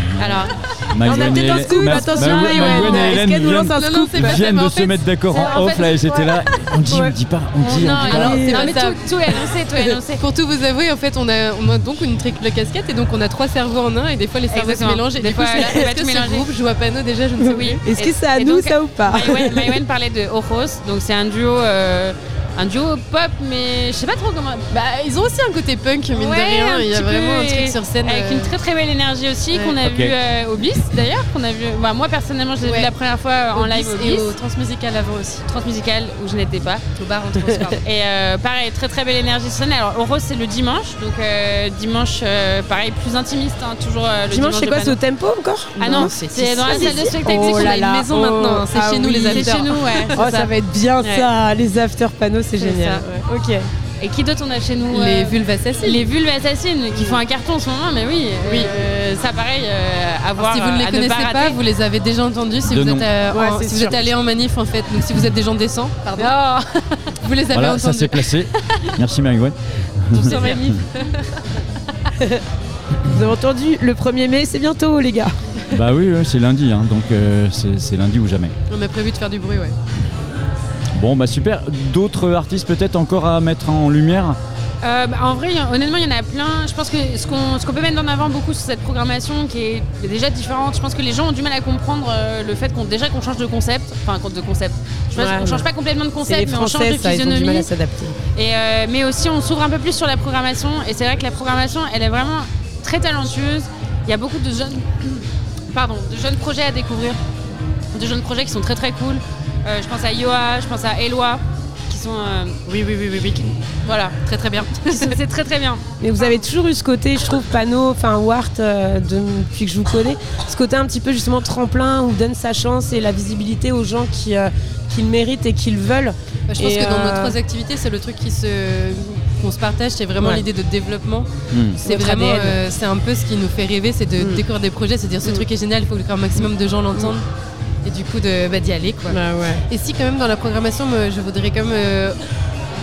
attends. alors Maïwen peut-être et un scoop, Ma- attention, Maïwen- Maïwen. Maïwen et Est-ce Hélène qu'elle nous lance viennent, un Non, non, scoop pas viennent mais de en se fait- mettre d'accord en en off fait, là, et ouais. là. On dit, Ouais. on dit pas, on dit, non, on dit pas. non, pas mais tout, tout est annoncé, tout est annoncé. Pour tout vous avouer, en fait, on a, on a donc une triple casquette et donc on a trois cerveaux en un et des fois les cerveaux Exactement. se mélangent. Et Des fois, est-ce tout que ce groupe joue à panneau déjà Je ne sais Oui. plus. Est-ce Et- que c'est à et nous ça ou pas Maïwen, Maïwen parlait de Ojos, donc c'est un duo, euh, un duo pop, mais je sais pas trop comment. Bah, ils ont aussi un côté punk, mine Ouais, de rien. Il y a vraiment un truc et- sur scène. Avec euh, une très très belle énergie aussi Ouais. qu'on a vu euh, au BIS d'ailleurs, qu'on a vu. Bah, moi personnellement, je l'ai Ouais. vu la première fois en au live bis au et BIS, au transmusical avant aussi. transmusical où je n'étais pas. Au bar en trans, pardon. Et euh, pareil, très très belle énergie sur scène. Alors Ojos c'est le dimanche, donc euh, dimanche euh, pareil plus intimiste, hein, toujours euh, le dimanche. Dimanche c'est quoi C'est au tempo encore Ah non, c'est- c'est dans la c'est- salle de spectacle. Oh on là a une là, maison maintenant, c'est ah chez nous les C'est afters. chez nous, ouais. c'est Oh, ça. va être bien ça, les after panneaux, c'est génial. ça, Ok. Et qui d'autre on a chez nous Les euh, vulves assassines. Les vulves assassines qui font un carton en ce moment, mais oui, Oui. euh, ça pareil, euh, à voir. si vous ne euh, les connaissez pas, vous les avez déjà entendus si De vous êtes, Ouais, en- c'est si vous êtes allé en manif en fait. Donc si vous êtes des gens décents, pardon, Oh, vous les avez Voilà, ça entendus. s'est placé. Merci sur manif. Vous avez entendu, le 1er mai, c'est bientôt, les gars. Bah oui, ouais, c'est lundi, hein, donc euh, c'est c'est lundi ou jamais. On a prévu de faire du bruit, ouais. Bon, bah super. D'autres artistes peut-être encore à mettre en lumière Euh, bah, en vrai, honnêtement, il y en a plein. Je pense que ce qu'on ce qu'on peut mettre en avant beaucoup sur cette programmation qui est déjà différente, je pense que les gens ont du mal à comprendre euh, le fait qu'on déjà qu'on change de concept, enfin de concept. Je pense Ouais, qu'on change pas complètement de concept, les mais on change de ça, ils ont du mal physionomie. à s'adapter. Et, euh, mais aussi, on s'ouvre un peu plus sur la programmation. Et c'est vrai que la programmation, elle est vraiment très talentueuse. Il y a beaucoup de jeunes, pardon, de jeunes projets à découvrir, de jeunes projets qui sont très très cool. Euh, je pense à Yoa, je pense à Eloi, qui sont, euh, Oui, oui, oui, oui, oui. voilà, Très très bien. c'est très très bien. Mais vous avez toujours eu ce côté, je trouve, panneau, enfin Wart, euh, de- depuis que je vous connais, ce côté un petit peu justement tremplin où donne sa chance et la visibilité aux gens qui, euh, qui le méritent et qui le veulent. Bah, je pense Et, que dans nos euh, trois activités, c'est le truc qui se qu'on se partage, c'est vraiment Ouais. l'idée de développement. Hmm. C'est vraiment, euh, c'est un peu ce qui nous fait rêver, c'est de Mm. découvrir des projets, c'est dire ce Mm. truc est génial, il faut qu'un maximum de gens l'entendent. Du coup, de- bah, d'y aller, quoi. Et si quand même dans la programmation, je voudrais quand même euh,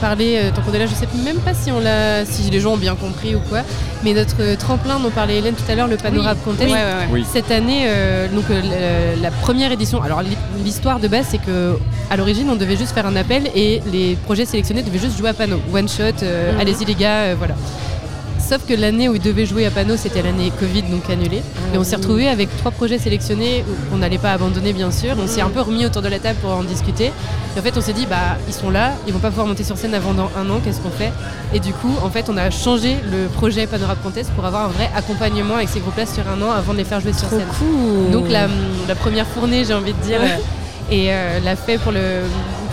parler, euh, tant qu'on est là, je sais même pas si on l'a, si les gens ont bien compris ou quoi, mais notre euh, tremplin dont parlait Hélène tout à l'heure, le Panorama Contest, Ouais, ouais, ouais. Oui. cette année, euh, donc euh, la, première édition. Alors l'hi- l'histoire de base, c'est que à l'origine, on devait juste faire un appel et les projets sélectionnés devaient juste jouer à panneau, one shot. euh, Mhm. Allez-y les gars, euh, voilà. Sauf que l'année où ils devaient jouer à Pano, c'était l'année Covid, donc annulée. Et on s'est retrouvé avec trois projets sélectionnés qu'on n'allait pas abandonner, bien sûr. On s'est un peu remis autour de la table pour en discuter. Et en fait, on s'est dit, bah, ils sont là, ils vont pas pouvoir monter sur scène avant dans un an, qu'est-ce qu'on fait? Et du coup, en fait, on a changé le projet Panorama Contest pour avoir un vrai accompagnement avec ces groupes-là sur un an avant de les faire jouer sur Trop scène. cool. Donc la, la première fournée, j'ai envie de dire, Ouais. et euh, l'a fait pour, le,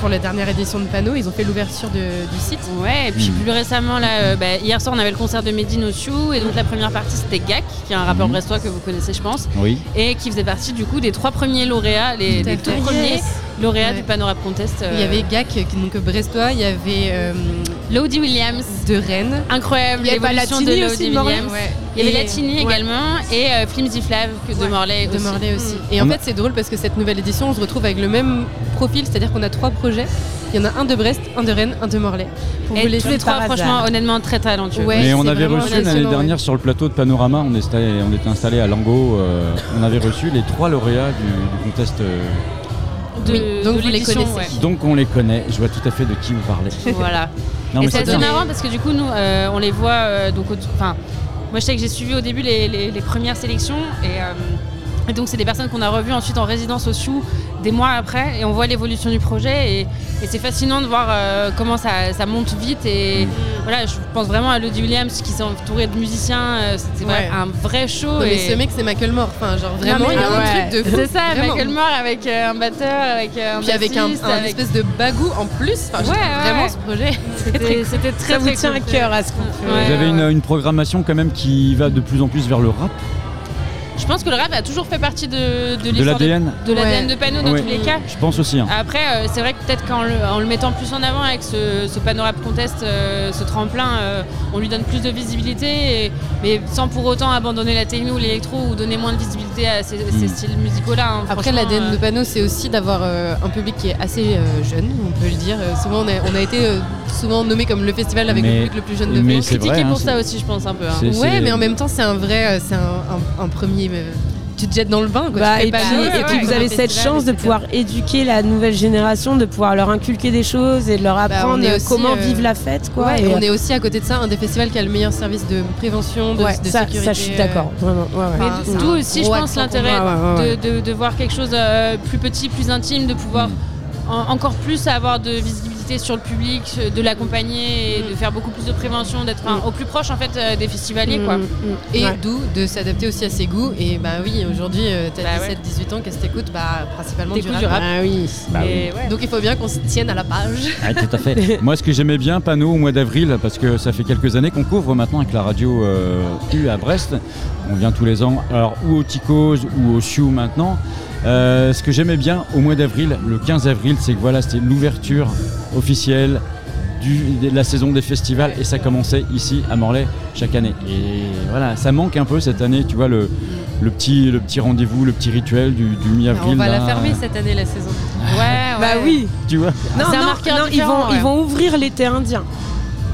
pour la dernière édition de Pano. Ils ont fait l'ouverture du site. Ouais, et puis Mm. plus récemment, là, euh, bah, hier soir, on avait le concert de Medine au Sioux, et donc la première partie, c'était Gak, qui est un rappeur Mhm. brestois que vous connaissez, je pense, Oui. et qui faisait partie du coup des trois premiers lauréats, les, Tout les premiers Yes. lauréats Ouais. du Panorama Contest. Il y avait Gak, qui- donc brestois, il y avait euh, Lodi Williams, de Rennes. incroyable Il y avait pas l'évolution de Latini Lodi aussi de Morlaix Williams. Ouais. Il y avait Latini ouais. également, et euh, Flimsy Flav que de Ouais, Morlaix de aussi. Morlaix aussi. Mm. Et en fait, c'est drôle parce que cette nouvelle édition, on se retrouve avec le même profil, c'est-à-dire qu'on a trois projets. Il y en a un de Brest, un de Rennes, un de Morlaix. Pour vous Et les tous les trois, franchement, hasard. honnêtement, très talentueux. Ouais, Mais on avait reçu l'année dernière ouais. sur le plateau de Panorama, on, est installé- on était installé à Lango, euh, on avait reçu les trois lauréats du, du contest. euh, De, Oui, donc de vous les connaissez. ouais. donc on les connaît, je vois tout à fait de qui vous parlez. Voilà. Non, et c'est assez marrant parce que du coup, nous, euh, on les voit. euh, donc, au- enfin, moi, je sais que j'ai suivi au début les, les- les premières sélections et, euh, et donc c'est des personnes qu'on a revues ensuite en résidence au Sioux des mois après et on voit l'évolution du projet et, et c'est fascinant de voir euh, comment ça, ça monte vite et voilà, je pense vraiment à Lodi Williams qui s'est entouré de musiciens. euh, C'était Ouais. vrai- un vrai show. Non, mais et- ce mec, c'est Macklemore. Enfin, genre vraiment, il y a ouais. un truc de fou. C'est ça, Vraiment. Michael Moore avec euh, un batteur, avec euh, un Puis avec un, un avec- espèce de bagou en plus. Enfin, je Ouais, vraiment ce projet. C'était très Ça vous très tient à cool. cœur à ce qu'on fait. Ouais, Vous avez ouais, une, ouais. une programmation quand même qui va de plus en plus vers le rap, Je pense que le rap a toujours fait partie de, de de l'histoire de, l'ADN. de Ouais. de Pano dans Ouais. tous les cas. Je pense aussi. hein. Après, euh, c'est vrai que peut-être qu'en le, en le mettant plus en avant avec ce, ce panorama contest, euh, ce tremplin, euh, on lui donne plus de visibilité, et- mais sans pour autant abandonner la techno ou l'électro ou donner moins de visibilité à ces, ces Mm. styles musicaux-là. hein. Après, l'ADN euh, de Pano, c'est aussi d'avoir euh, un public qui est assez euh, jeune, on peut le dire. Euh, souvent, on a, on a été euh, souvent nommé comme le festival avec Mais- le public le plus jeune de France. c'est critiqué vrai, pour hein, ça c'est- aussi, je pense un peu. hein. Ouais, mais en même temps, c'est un vrai, c'est un, un- un premier. Euh, tu te jettes dans le bain, quoi. Bah, et pas puis, et vous avez cette festival, chance de pouvoir éduquer la nouvelle génération, de pouvoir leur inculquer des choses et de leur Bah, apprendre aussi, comment euh, vivre la fête. Quoi. Ouais, Et, on est aussi à côté de ça un des festivals qui a le meilleur service de prévention, de, ouais, de ça, sécurité. ça, je suis d'accord. Vraiment. ouais, Enfin, d'où aussi, je pense, l'intérêt moi, ouais, ouais, de, de- de voir quelque chose euh, plus petit, plus intime, de pouvoir Mm. en- encore plus avoir de visibilité sur le public, de l'accompagner et de faire beaucoup plus de prévention, d'être Mm. au plus proche en fait euh, des festivaliers. Quoi. Mm, mm, Et ouais. d'où de s'adapter aussi à ses goûts. Et bah oui, aujourd'hui, euh, t'as Bah ouais. 17-18 ans, qu'est-ce que t'écoutes? Bah principalement du rap. du rap. Ah oui. Bah oui. Et ouais. Donc il faut bien qu'on se tienne à la page. Ouais, tout à fait. Moi, ce que j'aimais bien, Pano, au mois d'avril, parce que ça fait quelques années qu'on couvre maintenant avec la radio euh, U à Brest. On vient tous les ans, alors ou au Ticos ou au Sioux maintenant. Euh, ce que j'aimais bien au mois d'avril, le 15 avril, c'est que voilà, c'était l'ouverture officielle du- de la saison des festivals et ça commençait ici à Morlaix chaque année. Et voilà, ça manque un peu cette année, tu vois, le, le petit, le petit rendez-vous, le petit rituel du, du mi-avril. On va la fermer cette année la saison. Ouais, ouais. Bah oui. Tu vois Non, non, non, ils, différent, vont, ouais. ils vont ouvrir l'été indien.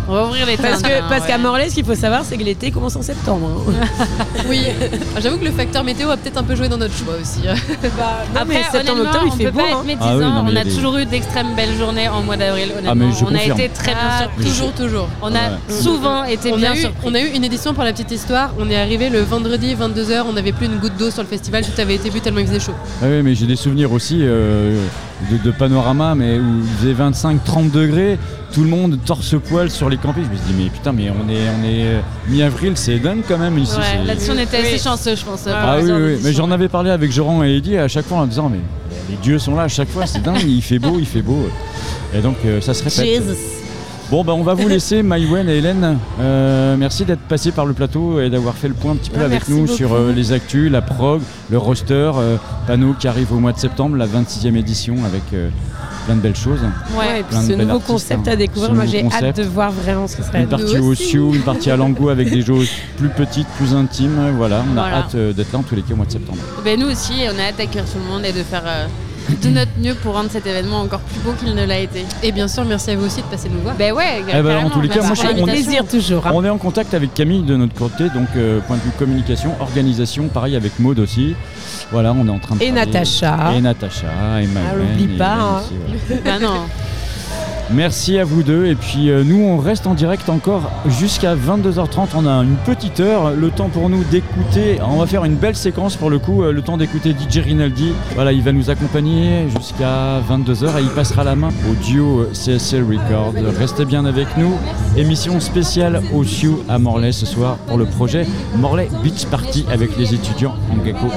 On va ouvrir les Parce qu'à ouais. Morlaix, ce qu'il faut savoir, c'est que l'été commence en septembre. hein. Oui, j'avoue que le facteur météo a peut-être un peu joué dans notre choix aussi. Non, Après, mais septembre, honnêtement, octobre, il on fait peut beau. pas hein. être médisant. Ah oui, non, mais on a des- toujours eu d'extrêmes belles journées en mois d'avril. Honnêtement, Ah, mais je on a été très bien Ah, surpris. toujours, toujours. On a Ouais. souvent été On bien a, eu, surpris. on a eu une édition pour la petite histoire. On est arrivé le vendredi 22h, on n'avait plus une goutte d'eau sur le festival, tout avait été bu tellement il faisait chaud. Ah oui, mais j'ai des souvenirs aussi euh, de, de panorama, mais où il faisait 25-30 degrés, tout le monde torse-poil sur les campings. Je me suis dit, mais putain, mais on est, on est euh, mi-avril, c'est dingue quand même ici. Ouais, Là-dessus, on était assez Oui. chanceux, je pense. Ah oui, oui, mais j'en avais parlé avec Joran et Eddy à chaque fois en disant, mais les dieux sont là à chaque fois, c'est dingue, il fait beau, il fait beau. Et donc euh, ça se répète. Bon, bah, on va vous laisser, Maïwen et Hélène. Euh, merci d'être passé par le plateau et d'avoir fait le point un petit peu Ouais, avec nous beaucoup. sur euh, les actus, la prog, le roster, euh, panneau qui arrive au mois de septembre, la 26e édition avec euh, plein de belles choses. Ouais, et puis ce nouveau artistes, concept hein. à découvrir, Ce moi j'ai hâte de voir vraiment ce que sera. Une partie au. Sioux, une partie à Lango avec des jauges plus petites, plus intimes. Voilà, on a Voilà. hâte d'être là en tous les cas au mois de septembre. Ben, nous aussi, on a hâte d'accueillir tout le monde et de faire de notre mieux pour rendre cet événement encore plus beau qu'il ne l'a été. Et bien sûr, merci à vous aussi de passer nous voir. Ben ouais, ben, en tous les cas, Merci moi, on plaisir toujours. hein. On est en contact avec Camille de notre côté, donc euh, point de vue communication, organisation, pareil avec Maud aussi. Voilà, on est en train de Et travailler. Natacha. Et Natacha, et Maëwen, Ah, l'oublie et pas, Hélène hein. aussi, voilà. Ben non. Merci à vous deux. Et puis euh, nous, on reste en direct encore jusqu'à 22h30. On a une petite heure. Le temps pour nous d'écouter. On va faire une belle séquence pour le coup. euh, Le temps d'écouter DJ Rinaldi. Voilà, il va nous accompagner jusqu'à 22h et il passera la main au duo euh, CSL Records. Restez bien avec nous. Émission spéciale au Sioux à Morlaix ce soir pour le projet Morlaix Beach Party avec les étudiants en gecko.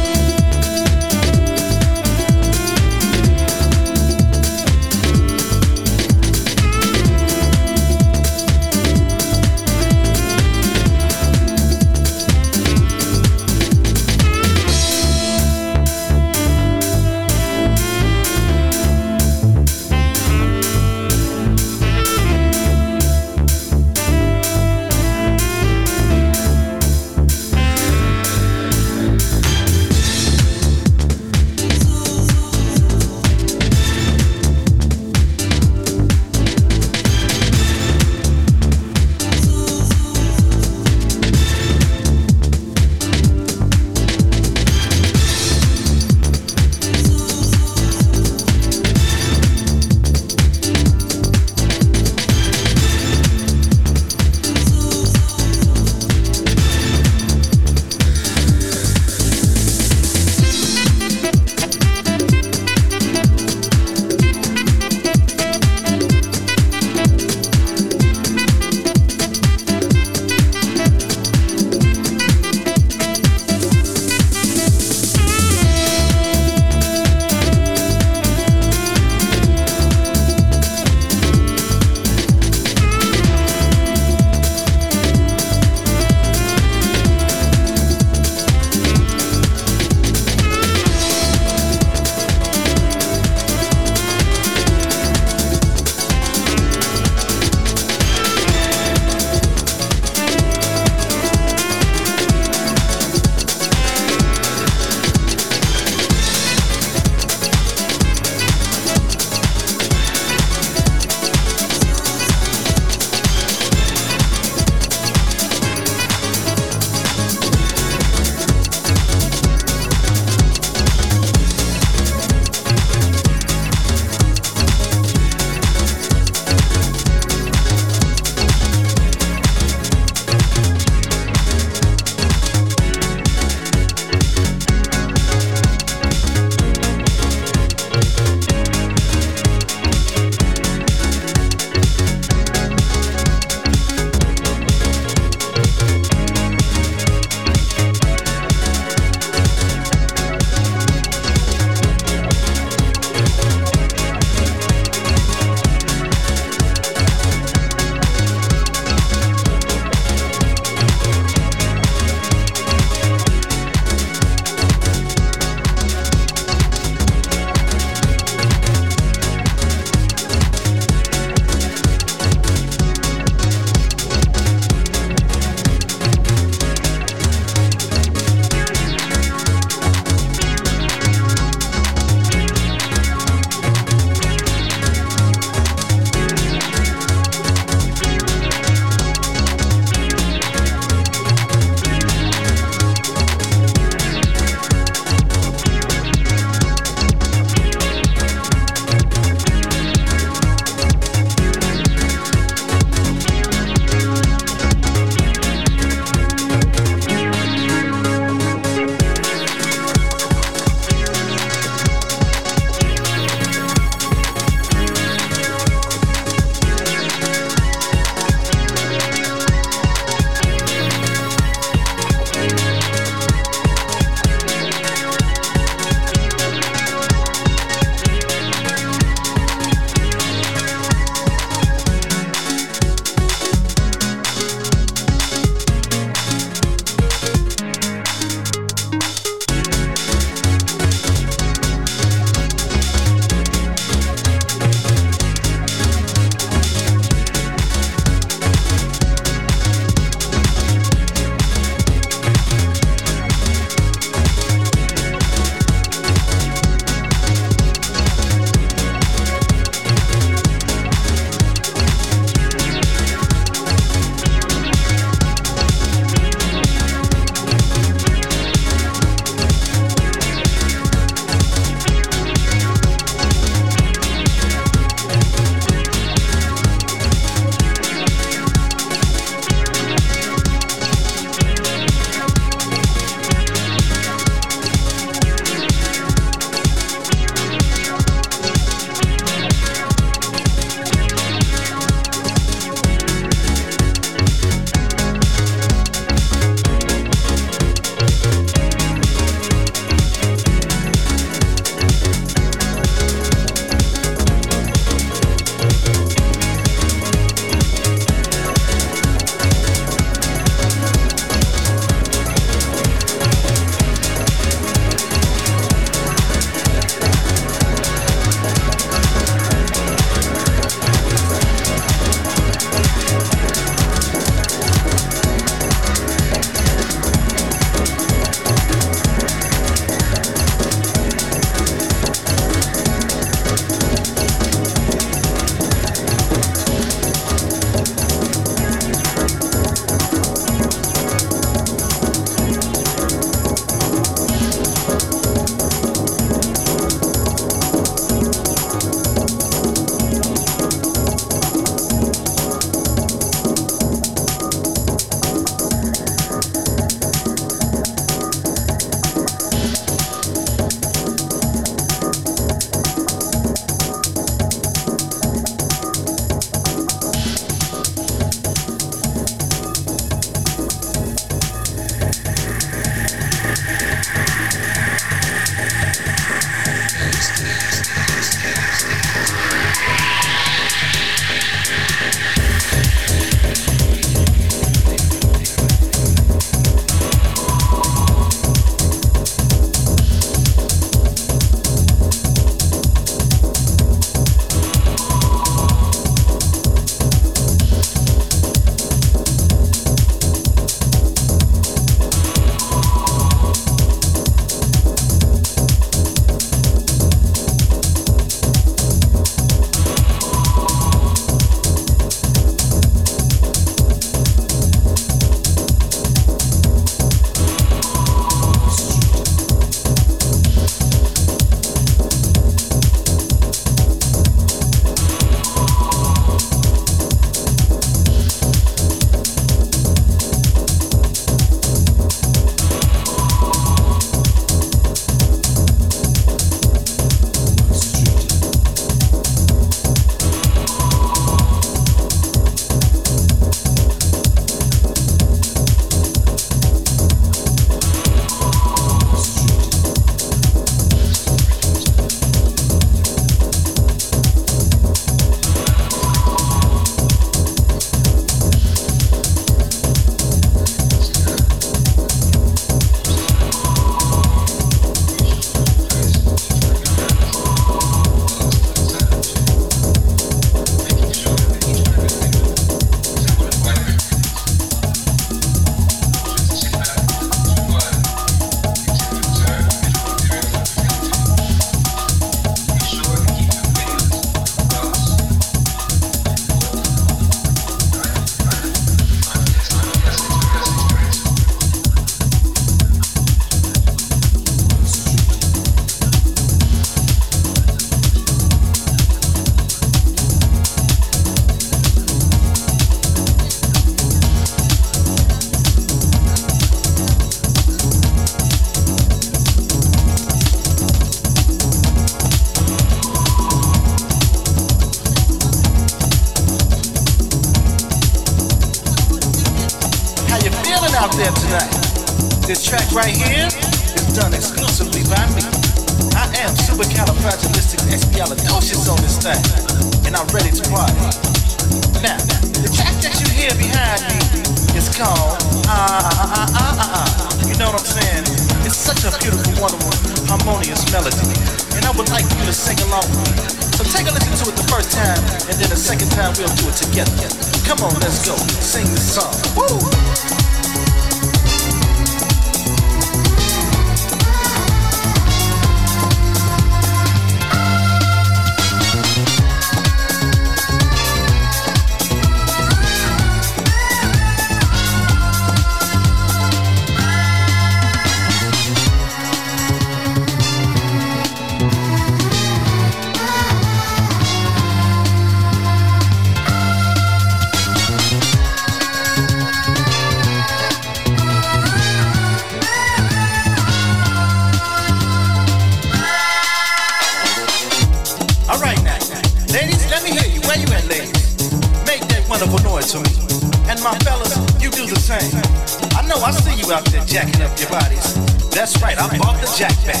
You out there jacking up your bodies. That's right, I bought the jack back.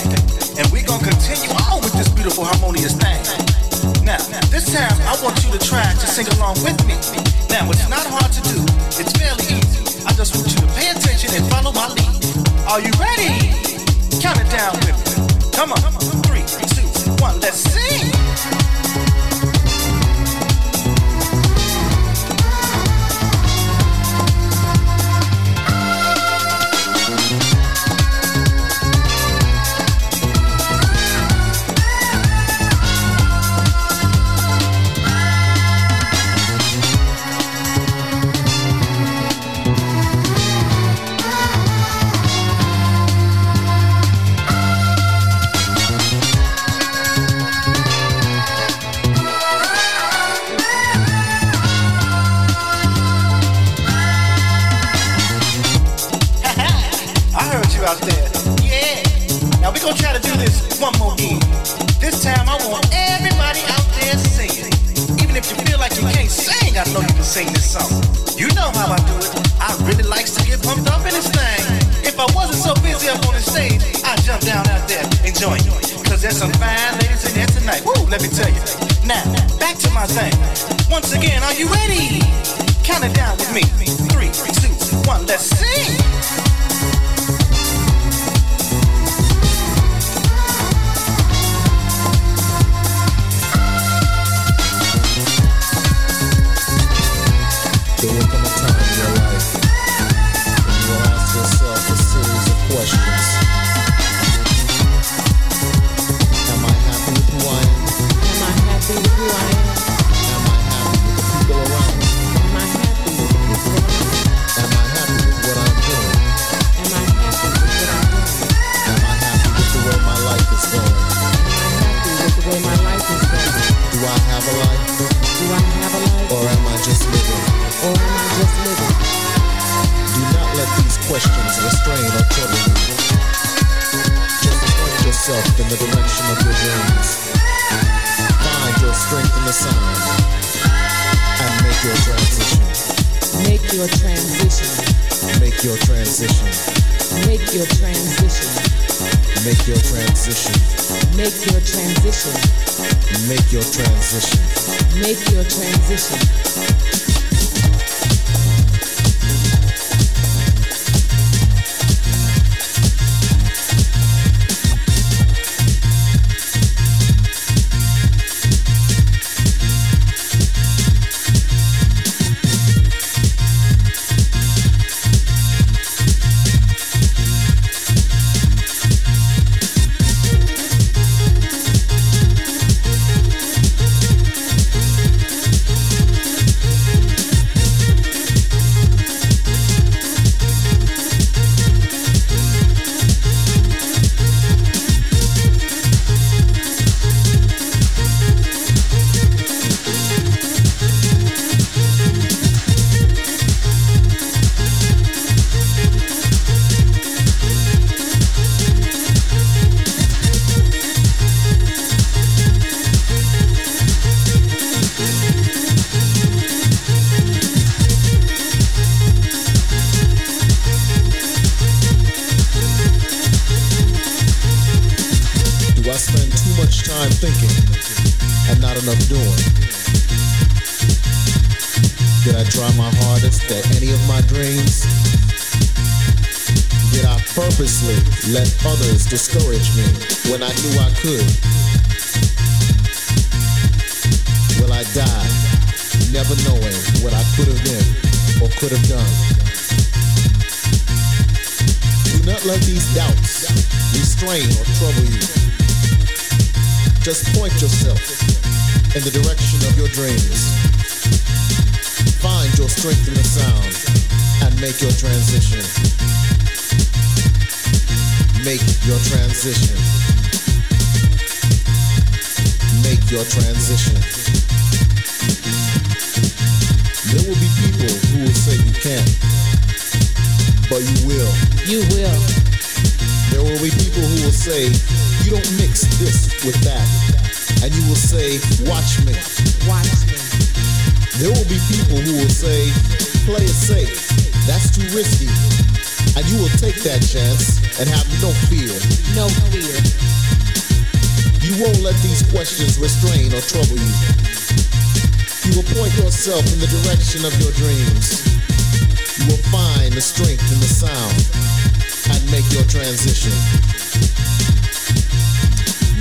And we're gonna continue on with this beautiful harmonious thing. Now, this time I want you to try to sing along with me. Now, it's not hard to do, it's fairly easy. I just want you to pay attention and follow my lead. Are you ready? Count it down with me. Come on. Three, two, one, let's sing. One more game. This time I want everybody out there singing. Even if you feel like you can't sing, I know you can sing this song. You know how I do it. I really likes to get pumped up in this thing. If I wasn't so busy up on the stage, I'd jump down out there and join you. Cause there's some fine ladies in here tonight. Woo, let me tell you. Now, back to my thing. Once again, are you ready? Count it down with me. Three, two, one, let's sing. Transition. Make your transition. Make your transition. Make your transition. Direction of your dreams. You will find the strength in the sound and make your transition.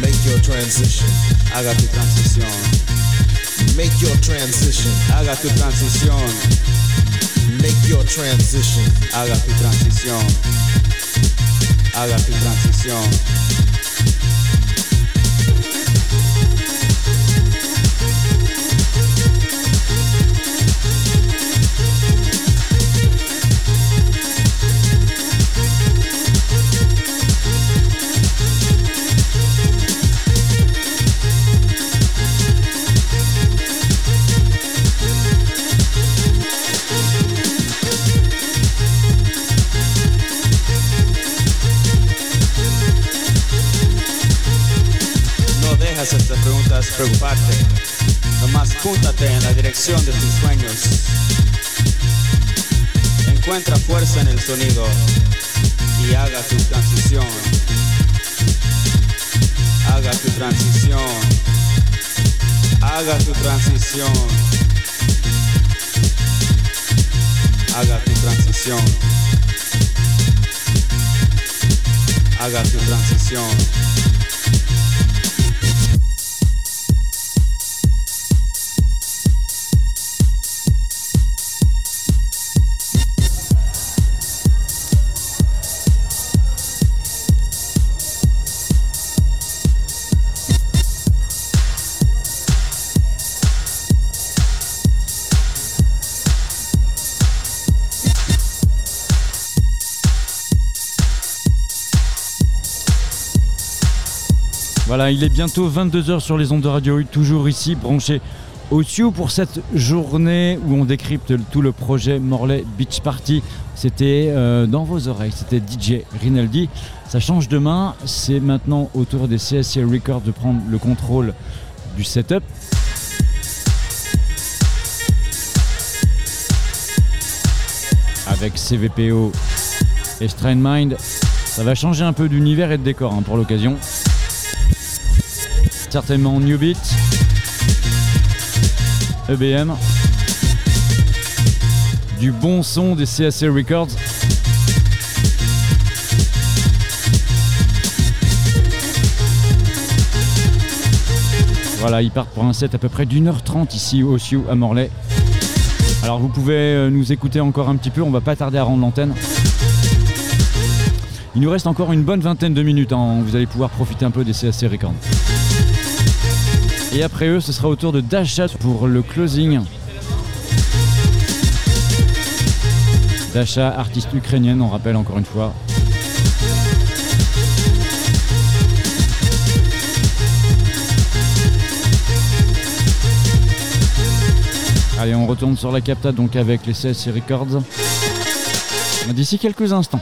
Make your transition. Haga tu transición. Make your transition. Haga tu transición. Make your transition. Haga tu transición. Haga tu transición. Preocuparte. Nomás púntate en la dirección de tus sueños. Encuentra fuerza en el sonido y haga tu transición. Haga tu transición. Haga tu transición. Haga tu transición. Haga tu transición. Voilà, il est bientôt 22h sur les ondes de Radio toujours ici, branché au Sioux pour cette journée où on décrypte tout le projet Morlaix Beach Party. C'était euh, dans vos oreilles, c'était DJ Rinaldi. Ça change demain, c'est maintenant au tour des CSC Records de prendre le contrôle du setup. Avec CVPO et Strain Mind, ça va changer un peu d'univers et de décor hein, pour l'occasion certainement New Beat, EBM, du bon son des CAC Records. Voilà, ils partent pour un set à peu près d'une heure trente ici au Sioux à Morlaix. Alors vous pouvez euh, nous écouter encore un petit peu, on va pas tarder à rendre l'antenne. Il nous reste encore une bonne vingtaine de minutes, hein, vous allez pouvoir profiter un peu des CAC Records. Et après eux, ce sera au tour de Dasha pour le closing. Dasha, artiste ukrainienne, on rappelle encore une fois. Allez, on retourne sur la capta donc avec les CSC Records. D'ici quelques instants.